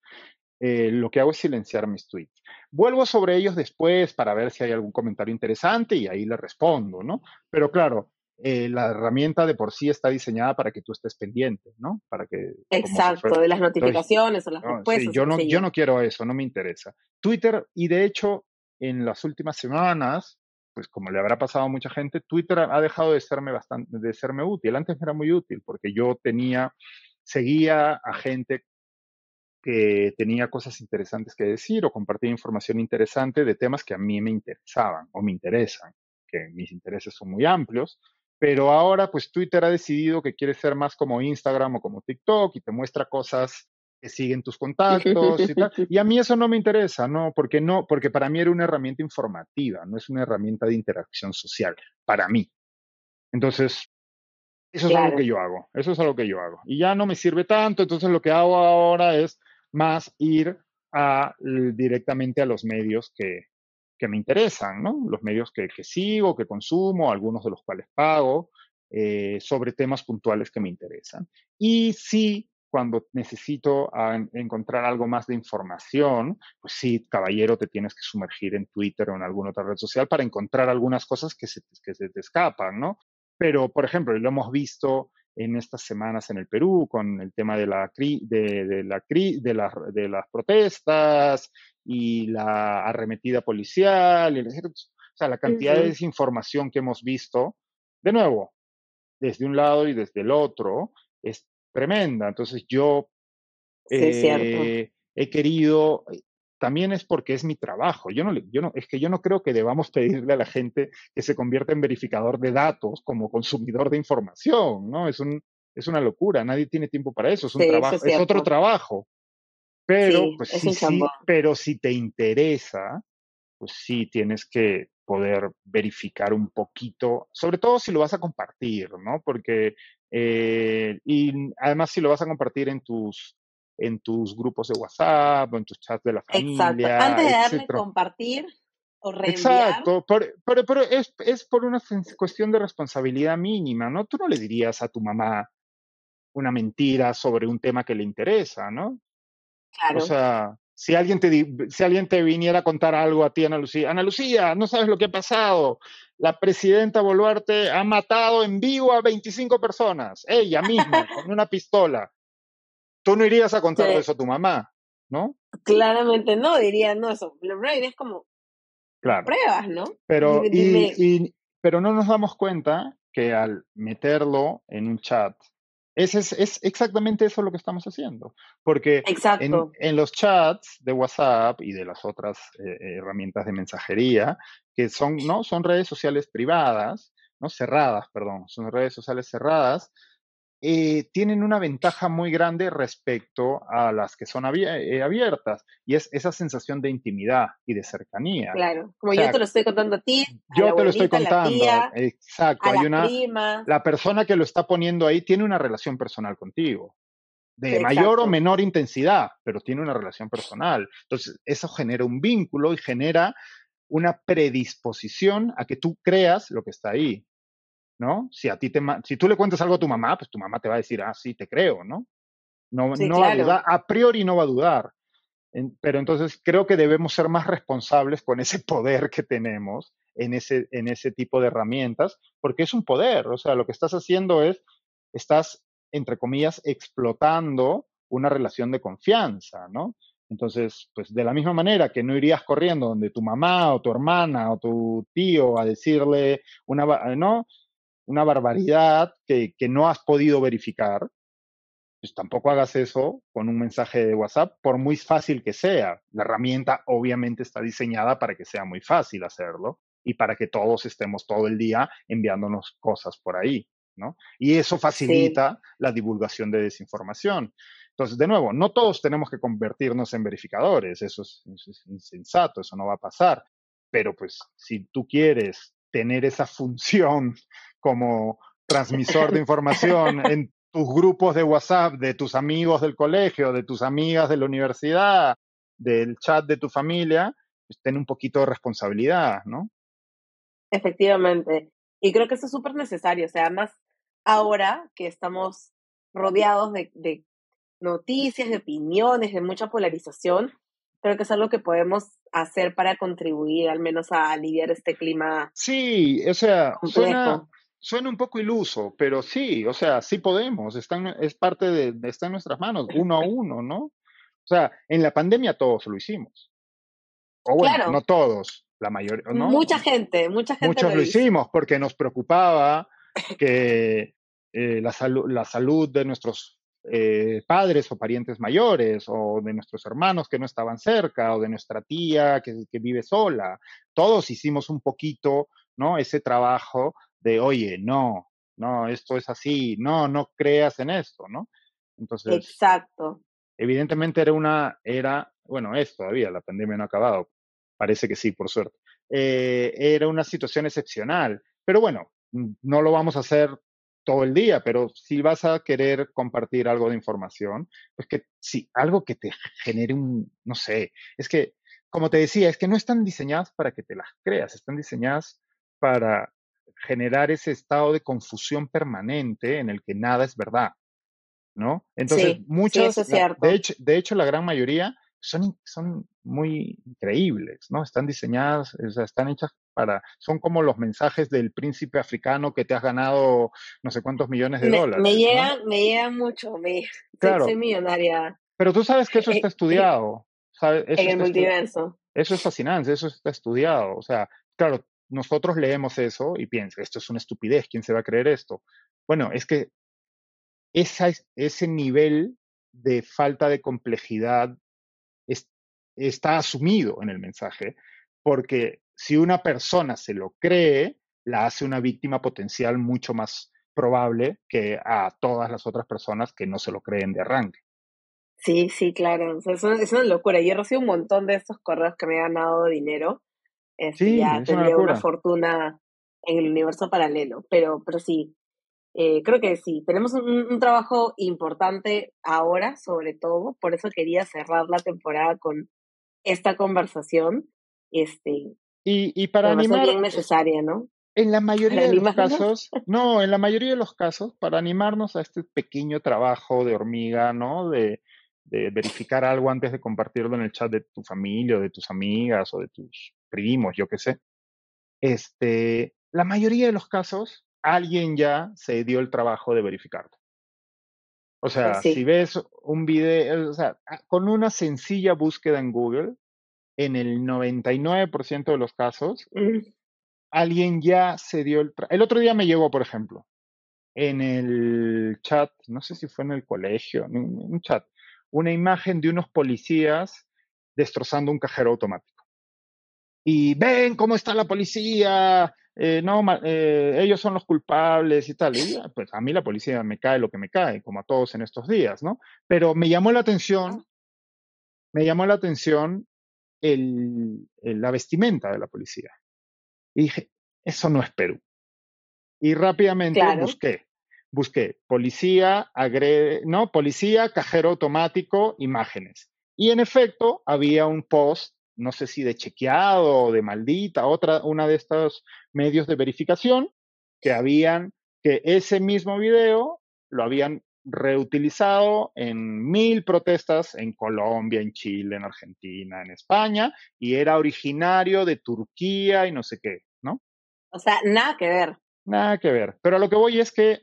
eh, lo que hago es silenciar mis tweets. Vuelvo sobre ellos después para ver si hay algún comentario interesante y ahí le respondo, ¿no? Pero claro, eh, la herramienta de por sí está diseñada para que tú estés pendiente, ¿no? Para que... Exacto, de las notificaciones o las respuestas. yo, no, yo no quiero eso, no me interesa. Twitter, y de hecho, en las últimas semanas, pues como le habrá pasado a mucha gente, Twitter ha dejado de serme bastante, de serme útil. Antes era muy útil porque yo tenía, seguía a gente que tenía cosas interesantes que decir o compartía información interesante de temas que a mí me interesaban o me interesan, que mis intereses son muy amplios. Pero ahora, pues Twitter ha decidido que quiere ser más como Instagram o como TikTok y te muestra cosas que siguen tus contactos y tal. [LAUGHS] Y a mí eso no me interesa, ¿no? Porque no, porque para mí era una herramienta informativa, no es una herramienta de interacción social, para mí. Entonces, eso es algo que yo hago, eso es algo que yo hago. Y ya no me sirve tanto, entonces lo que hago ahora es más ir a, directamente a los medios que, que me interesan, ¿no? Los medios que, sigo, que consumo, algunos de los cuales pago, eh, sobre temas puntuales que me interesan. Y sí, cuando necesito encontrar algo más de información, pues sí, caballero, te tienes que sumergir en Twitter o en alguna otra red social para encontrar algunas cosas que se, que se te escapan, ¿no? Pero, por ejemplo, lo hemos visto en estas semanas en el Perú con el tema de, la, de, de, la, de, la, de las protestas y la arremetida policial, y o sea, la cantidad de desinformación que hemos visto, de nuevo, desde un lado y desde el otro, es tremenda. Entonces yo eh, he querido, también es porque es mi trabajo. Yo no, yo no, es que yo no creo que debamos pedirle a la gente que se convierta en verificador de datos como consumidor de información, ¿no? Es un, es una locura. Nadie tiene tiempo para eso. Es un trabajo, es otro trabajo. Pero, pues sí, sí, pero si te interesa, pues sí tienes que poder verificar un poquito, sobre todo si lo vas a compartir, ¿no? Porque, eh, y además si lo vas a compartir en tus, en tus grupos de WhatsApp o en tus chats de la familia. Exacto. Antes de darle compartir o reenviar. Exacto, pero, pero, es, es, por una cuestión de responsabilidad mínima, ¿no? Tú no le dirías a tu mamá una mentira sobre un tema que le interesa, ¿no? O sea, si alguien, te, si alguien te viniera a contar algo a ti, Ana Lucía, Ana Lucía, no sabes lo que ha pasado. La presidenta Boluarte ha matado en vivo a 25 personas, ella misma, con una pistola. Tú no irías a contar eso a tu mamá, ¿no? Claramente no, diría, no, eso. es como claro. pruebas, ¿no? Pero, pero no nos damos cuenta que al meterlo en un chat es, es, exactamente eso lo que estamos haciendo. Porque en, los chats de WhatsApp y de las otras eh, herramientas de mensajería, que son, ¿no? son redes sociales privadas, ¿no? cerradas, perdón, son redes sociales cerradas, eh, tienen una ventaja muy grande respecto a las que son eh, abiertas y es esa sensación de intimidad y de cercanía. Claro, como yo te lo estoy contando a ti. yo te lo estoy contando. exacto. hay una, La persona que lo está poniendo ahí tiene una relación personal contigo. De mayor o menor intensidad, pero tiene una relación personal. Entonces, eso genera un vínculo y genera una predisposición a que tú creas lo que está ahí. ¿No? Si a ti te, si tú le cuentas algo a tu mamá, pues tu mamá te va a decir, ah, sí, te creo, ¿no? No, no va a dudar, a priori no va a dudar. pero entonces creo que debemos ser más responsables con ese poder que tenemos en ese, en ese tipo de herramientas, porque es un poder, o sea, lo que estás haciendo es, estás, entre comillas, explotando una relación de confianza, ¿no? Entonces, pues de la misma manera que no irías corriendo donde tu mamá o tu hermana o tu tío a decirle una, ¿no? Una barbaridad que, que no has podido verificar, pues tampoco hagas eso con un mensaje de WhatsApp, por muy fácil que sea. La herramienta obviamente está diseñada para que sea muy fácil hacerlo y para que todos estemos todo el día enviándonos cosas por ahí, ¿no? Y eso facilita la divulgación de desinformación. Entonces, de nuevo, no todos tenemos que convertirnos en verificadores, eso es, eso es insensato, eso no va a pasar. Pero pues si tú quieres tener esa función como transmisor de [LAUGHS] información en tus grupos de WhatsApp, de tus amigos del colegio, de tus amigas de la universidad, del chat de tu familia, pues ten un poquito de responsabilidad, ¿no? Efectivamente. Y creo que eso es súper necesario. O sea, más ahora que estamos rodeados de, de, noticias, de opiniones, de mucha polarización, creo que es algo que podemos hacer para contribuir al menos a aliviar este clima. Sí, o sea, suena, suena un poco iluso, pero sí, o sea, sí podemos, está es parte de, está en nuestras manos, uno a uno, ¿no? O sea, en la pandemia todos lo hicimos. O bueno, no todos, la mayoría, ¿no? Mucha gente, mucha gente. Muchos lo, hicimos porque nos preocupaba que eh, la, la salud de nuestros eh, padres o parientes mayores, o de nuestros hermanos que no estaban cerca, o de nuestra tía que, que vive sola. Todos hicimos un poquito, ¿no? Ese trabajo de, oye, no, no, esto es así, no, no creas en esto, ¿no? Entonces. Exacto. Evidentemente era una, era, bueno, es todavía, la pandemia no ha acabado, parece que sí, por suerte. Eh, era una situación excepcional, pero bueno, no lo vamos a hacer todo el día, pero si vas a querer compartir algo de información, pues que sí, algo que te genere un, no sé, es que, como te decía, es que no están diseñadas para que te las creas, están diseñadas para generar ese estado de confusión permanente en el que nada es verdad, ¿no? Entonces, muchas, de, hecho, de hecho, la gran mayoría son, son muy increíbles, ¿no? Están diseñadas, o sea, están hechas para, son como los mensajes del príncipe africano que te has ganado no sé cuántos millones de dólares. Me llegan, me llegan mucho, me, claro. soy, millonaria. Pero tú sabes que eso está estudiado. ¿sabes? en el multiverso. Eso es fascinante, eso está estudiado. O sea, claro, nosotros leemos eso y piensa, esto es una estupidez, ¿quién se va a creer esto? Bueno, es que esa, ese nivel de falta de complejidad está asumido en el mensaje, porque si una persona se lo cree, la hace una víctima potencial mucho más probable que a todas las otras personas que no se lo creen de arranque. Sí, sí, claro. es, una, locura. Yo he recibido un montón de estos correos que me han ganado dinero sí, ya tendría una, fortuna en el universo paralelo. Pero, pero sí, eh, creo que sí, tenemos un, trabajo importante ahora, sobre todo, por eso quería cerrar la temporada con esta conversación. Este, y, y para animar. bien necesaria, ¿no? En la mayoría de los casos, no, en la mayoría de los casos, para animarnos a este pequeño trabajo de hormiga, ¿no? De, de verificar algo antes de compartirlo en el chat de tu familia o de tus amigas o de tus primos, yo qué sé. Este, la mayoría de los casos, alguien ya se dio el trabajo de verificarlo. O sea, pues si ves un video, o sea, con una sencilla búsqueda en Google, en el 99% de los casos, alguien ya se dio el... El otro día me llegó, por ejemplo, en el chat, no sé si fue en el colegio, en un chat, una imagen de unos policías destrozando un cajero automático. Y ven cómo está la policía, eh, no, eh, ellos son los culpables y tal. Y pues a mí la policía me cae lo que me cae, como a todos en estos días, ¿no? Pero me llamó la atención, me llamó la atención el, la vestimenta de la policía. Y dije, eso no es Perú. Y rápidamente busqué busqué policía, agrede, no, policía, cajero automático, imágenes. Y en efecto, había un post, no sé si de chequeado o de maldita, otra, una de estos medios de verificación, que habían, que ese mismo video lo habían reutilizado en mil protestas en Colombia, en Chile, en Argentina, en España, y era originario de Turquía y no sé qué, ¿no? O sea, nada que ver. Nada que ver. Pero a lo que voy es que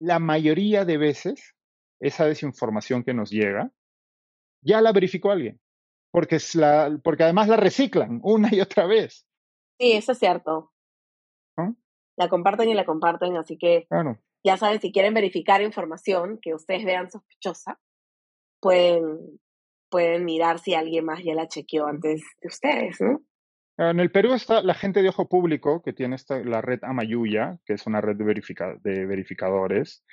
la mayoría de veces esa desinformación que nos llega ya la verificó alguien, porque, es la, porque además la reciclan [LAUGHS] una y otra vez. Sí, eso es cierto. La comparten y la comparten, así que ya saben, si quieren verificar información que ustedes vean sospechosa, pueden, pueden mirar si alguien más ya la chequeó antes de ustedes, ¿no? En el Perú está la gente de ojo público que tiene esta, la red Amayuya, que es una red de, de verificadores.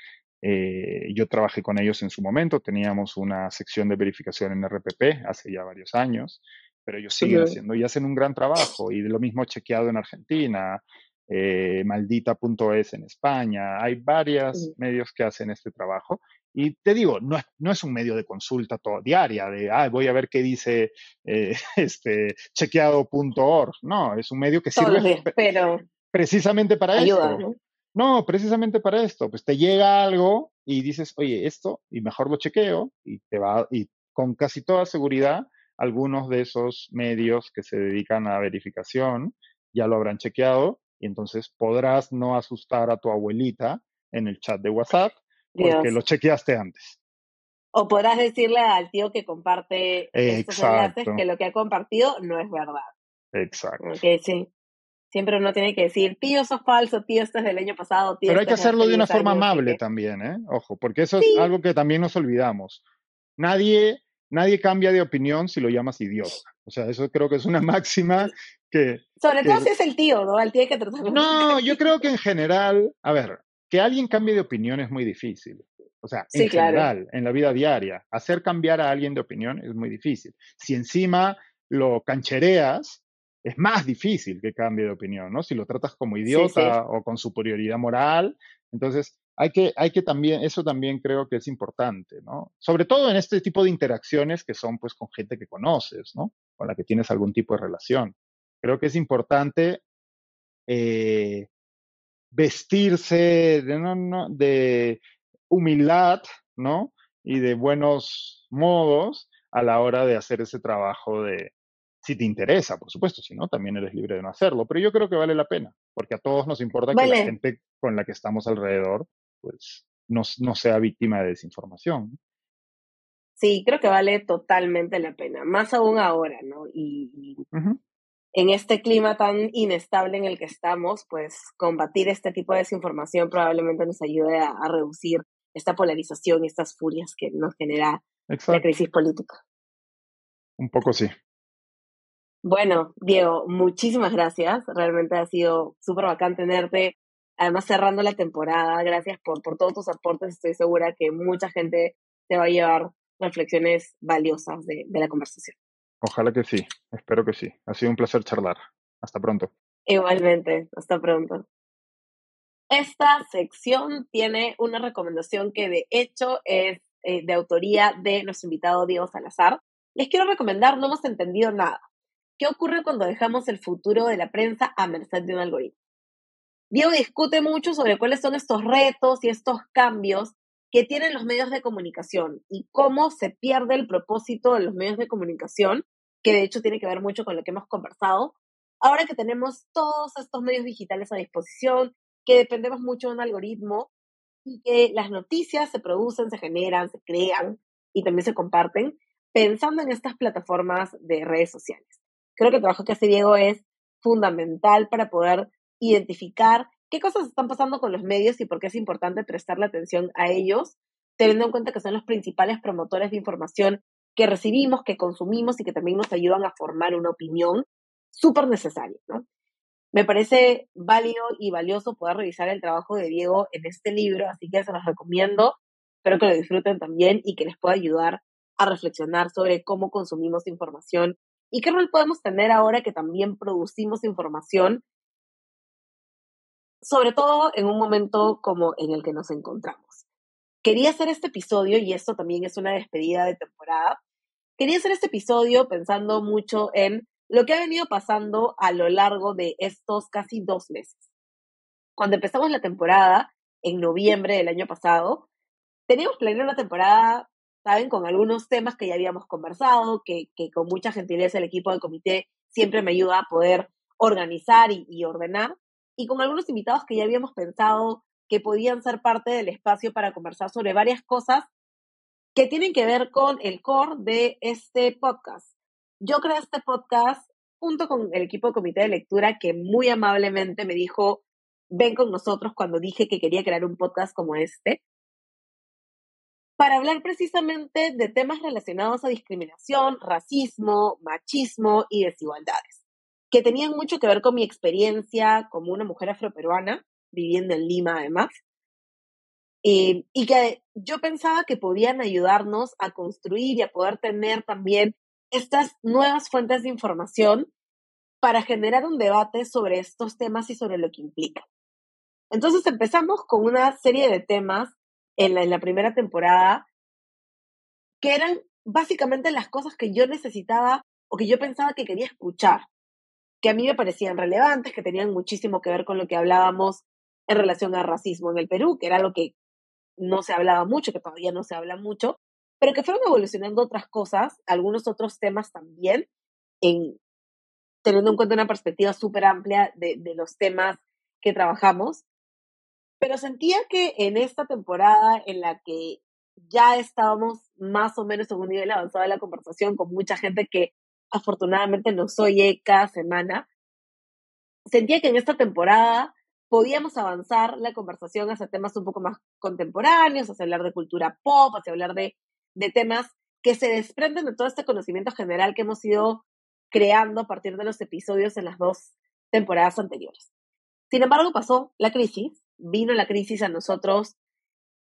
Eh, yo trabajé con ellos en su momento, teníamos una sección de verificación en RPP hace ya varios años, pero ellos siguen haciendo y hacen un gran trabajo. Y lo mismo chequeado en Argentina, eh, maldita.es en España, hay varios medios que hacen este trabajo. Y te digo, no es, no es un medio de consulta todo, diaria, de, ah, voy a ver qué dice eh, [LAUGHS] este, chequeado.org. No, es un medio que sirve pero precisamente para esto. ¿no? ¿no? precisamente para esto. Pues te llega algo y dices, oye, esto, y mejor lo chequeo, y te va, y con casi toda seguridad, algunos de esos medios que se dedican a verificación ya lo habrán chequeado y entonces podrás no asustar a tu abuelita en el chat de WhatsApp porque lo chequeaste antes. O podrás decirle al tío que comparte estos enlaces que lo que ha compartido no es verdad. Exacto. Okay, sí. Siempre uno tiene que decir, tío, sos falso, tío, esto es del año pasado, tío. Pero hay que hacerlo de una forma amable también, ¿eh? Ojo, porque eso es algo que también nos olvidamos. Nadie, nadie cambia de opinión si lo llamas idiota. O sea, eso creo que es una [LAUGHS] máxima que... Sobre todo si es el tío, ¿no? Al tío hay que tratarlo. No, yo creo que en general, a ver, que alguien cambie de opinión es muy difícil. O sea, en general, en la vida diaria, hacer cambiar a alguien de opinión es muy difícil. Si encima lo canchereas, es más difícil que cambie de opinión, ¿no? Si lo tratas como idiota o con superioridad moral, entonces hay que, hay que también, eso también creo que es importante, ¿no? Sobre todo en este tipo de interacciones que son pues con gente que conoces, ¿no? Con la que tienes algún tipo de relación. Creo que es importante eh, vestirse de, no, de humildad, ¿no? Y de buenos modos a la hora de hacer ese trabajo de, si te interesa, por supuesto, si no, también eres libre de no hacerlo, pero yo creo que vale la pena, porque a todos nos importa que la gente con la que estamos alrededor, pues, no, no sea víctima de desinformación. Sí, creo que vale totalmente la pena, más aún ahora, ¿no? Y, en este clima tan inestable en el que estamos, pues combatir este tipo de desinformación probablemente nos ayude a, reducir esta polarización y estas furias que nos genera la crisis política. Un poco sí. Bueno, Diego, muchísimas gracias. Realmente ha sido súper bacán tenerte. Además, cerrando la temporada, gracias por, por todos tus aportes. Estoy segura que mucha gente te va a llevar reflexiones valiosas de la conversación. Ojalá que sí, espero que sí. Ha sido un placer charlar. Hasta pronto. Igualmente, hasta pronto. Esta sección tiene una recomendación que de hecho es eh, de autoría de nuestro invitado Diego Salazar. Les quiero recomendar No hemos entendido nada. ¿Qué ocurre cuando dejamos el futuro de la prensa a merced de un algoritmo? Diego discute mucho sobre cuáles son estos retos y estos cambios que tienen los medios de comunicación y cómo se pierde el propósito de los medios de comunicación, que de hecho tiene que ver mucho con lo que hemos conversado. Ahora que tenemos todos estos medios digitales a disposición, que dependemos mucho de un algoritmo y que las noticias se producen, se generan, se crean y también se comparten pensando en estas plataformas de redes sociales. Creo que el trabajo que hace Diego es fundamental para poder identificar qué cosas están pasando con los medios y por qué es importante prestarle atención a ellos, teniendo en cuenta que son los principales promotores de información que recibimos, que consumimos y que también nos ayudan a formar una opinión súper necesaria, ¿no? Me parece válido y valioso poder revisar el trabajo de Diego en este libro, así que se los recomiendo. Espero que lo disfruten también y que les pueda ayudar a reflexionar sobre cómo consumimos información y qué rol podemos tener ahora que también producimos información sobre todo en un momento como en el que nos encontramos. Quería hacer este episodio, y esto también es una despedida de temporada, quería hacer este episodio pensando mucho en lo que ha venido pasando a lo largo de estos casi dos meses. Cuando empezamos la temporada, en noviembre del año pasado, teníamos planeado una temporada, ¿saben? Con algunos temas que ya habíamos conversado, que, con mucha gentileza el equipo del comité siempre me ayuda a poder organizar y ordenar y con algunos invitados que ya habíamos pensado que podían ser parte del espacio para conversar sobre varias cosas que tienen que ver con el core de este podcast. Yo creé este podcast junto con el equipo de comité de lectura que muy amablemente me dijo, ven con nosotros cuando dije que quería crear un podcast como este, para hablar precisamente de temas relacionados a discriminación, racismo, machismo y desigualdades, que tenían mucho que ver con mi experiencia como una mujer afroperuana, viviendo en Lima además, y, y que yo pensaba que podían ayudarnos a construir y a poder tener también estas nuevas fuentes de información para generar un debate sobre estos temas y sobre lo que implica. Entonces empezamos con una serie de temas en la primera temporada que eran básicamente las cosas que yo necesitaba o que yo pensaba que quería escuchar, que a mí me parecían relevantes, que tenían muchísimo que ver con lo que hablábamos en relación al racismo en el Perú, que era lo que no se hablaba mucho, que todavía no se habla mucho, pero que fueron evolucionando otras cosas, algunos otros temas también, en, teniendo en cuenta una perspectiva súper amplia de, de los temas que trabajamos. Pero sentía que en esta temporada en la que ya estábamos más o menos en un nivel avanzado de la conversación con mucha gente que afortunadamente nos oye cada semana, sentía que en esta temporada podíamos avanzar la conversación hacia temas un poco más contemporáneos, hacia hablar de cultura pop, hacia hablar de, de temas que se desprenden de todo este conocimiento general que hemos ido creando a partir de los episodios en las dos temporadas anteriores. Sin embargo, pasó la crisis, vino la crisis a nosotros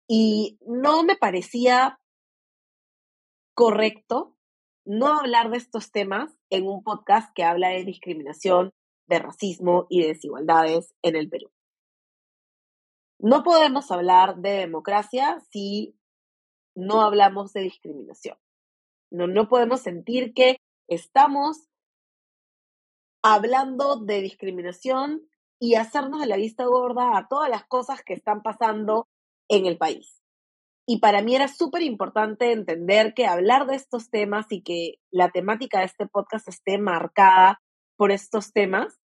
y no me parecía correcto no hablar de estos temas en un podcast que habla de discriminación, de racismo y de desigualdades en el Perú. No podemos hablar de democracia si no hablamos de discriminación. No, no podemos sentir que estamos hablando de discriminación y hacernos de la vista gorda a todas las cosas que están pasando en el país. Y para mí era súper importante entender que hablar de estos temas y que la temática de este podcast esté marcada por estos temas,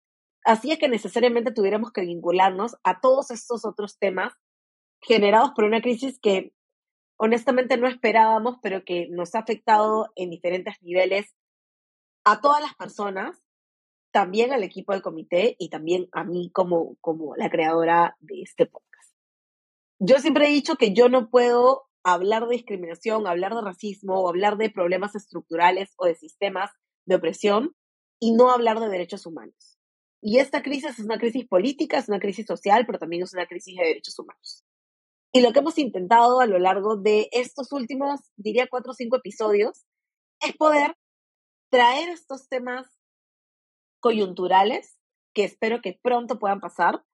hacía que necesariamente tuviéramos que vincularnos a todos estos otros temas generados por una crisis que honestamente no esperábamos, pero que nos ha afectado en diferentes niveles a todas las personas, también al equipo del comité y también a mí como, como la creadora de este podcast. Yo siempre he dicho que yo no puedo hablar de discriminación, hablar de racismo hablar de problemas estructurales o de sistemas de opresión y no hablar de derechos humanos. Y esta crisis es una crisis política, es una crisis social, pero también es una crisis de derechos humanos. Y lo que hemos intentado a lo largo de estos últimos, diría, cuatro o cinco episodios, es poder traer estos temas coyunturales, que espero que pronto puedan pasar,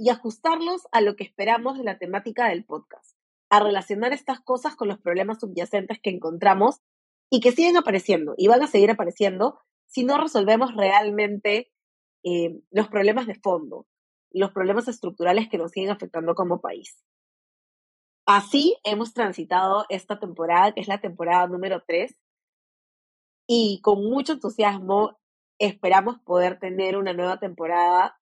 y ajustarlos a lo que esperamos de la temática del podcast, a relacionar estas cosas con los problemas subyacentes que encontramos y que siguen apareciendo y van a seguir apareciendo si no resolvemos realmente eh, los problemas de fondo, los problemas estructurales que nos siguen afectando como país. Así hemos transitado esta temporada, que es la temporada número 3, y con mucho entusiasmo esperamos poder tener una nueva temporada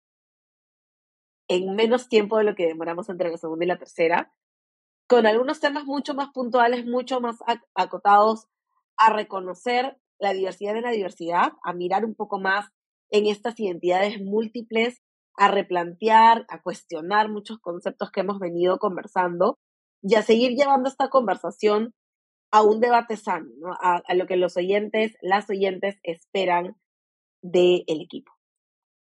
en menos tiempo de lo que demoramos entre la segunda y la tercera, con algunos temas mucho más puntuales, mucho más acotados a reconocer la diversidad de la diversidad, a mirar un poco más en estas identidades múltiples, a replantear, a cuestionar muchos conceptos que hemos venido conversando y a seguir llevando esta conversación a un debate sano, a, lo que los oyentes, las oyentes esperan del equipo.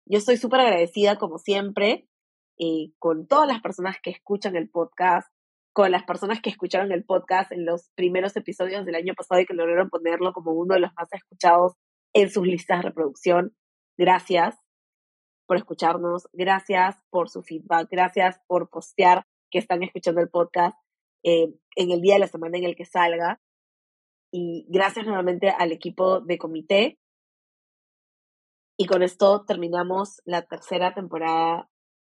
Yo estoy súper agradecida, como siempre, eh, con todas las personas que escuchan el podcast, con las personas que escucharon el podcast en los primeros episodios del año pasado y que lograron ponerlo como uno de los más escuchados en sus listas de reproducción. Gracias por escucharnos, gracias por su feedback, gracias por postear que están escuchando el podcast eh, en el día de la semana en el que salga. Y gracias nuevamente al equipo de comité. Y con esto terminamos la tercera temporada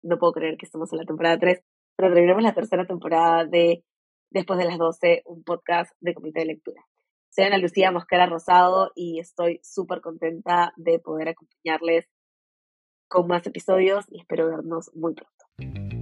no puedo creer que estemos en la temporada 3, pero terminamos la tercera temporada de Después de las 12, un podcast de comité de lectura. Soy Ana Lucía Mosquera Rosado y estoy súper contenta de poder acompañarles con más episodios y espero vernos muy pronto.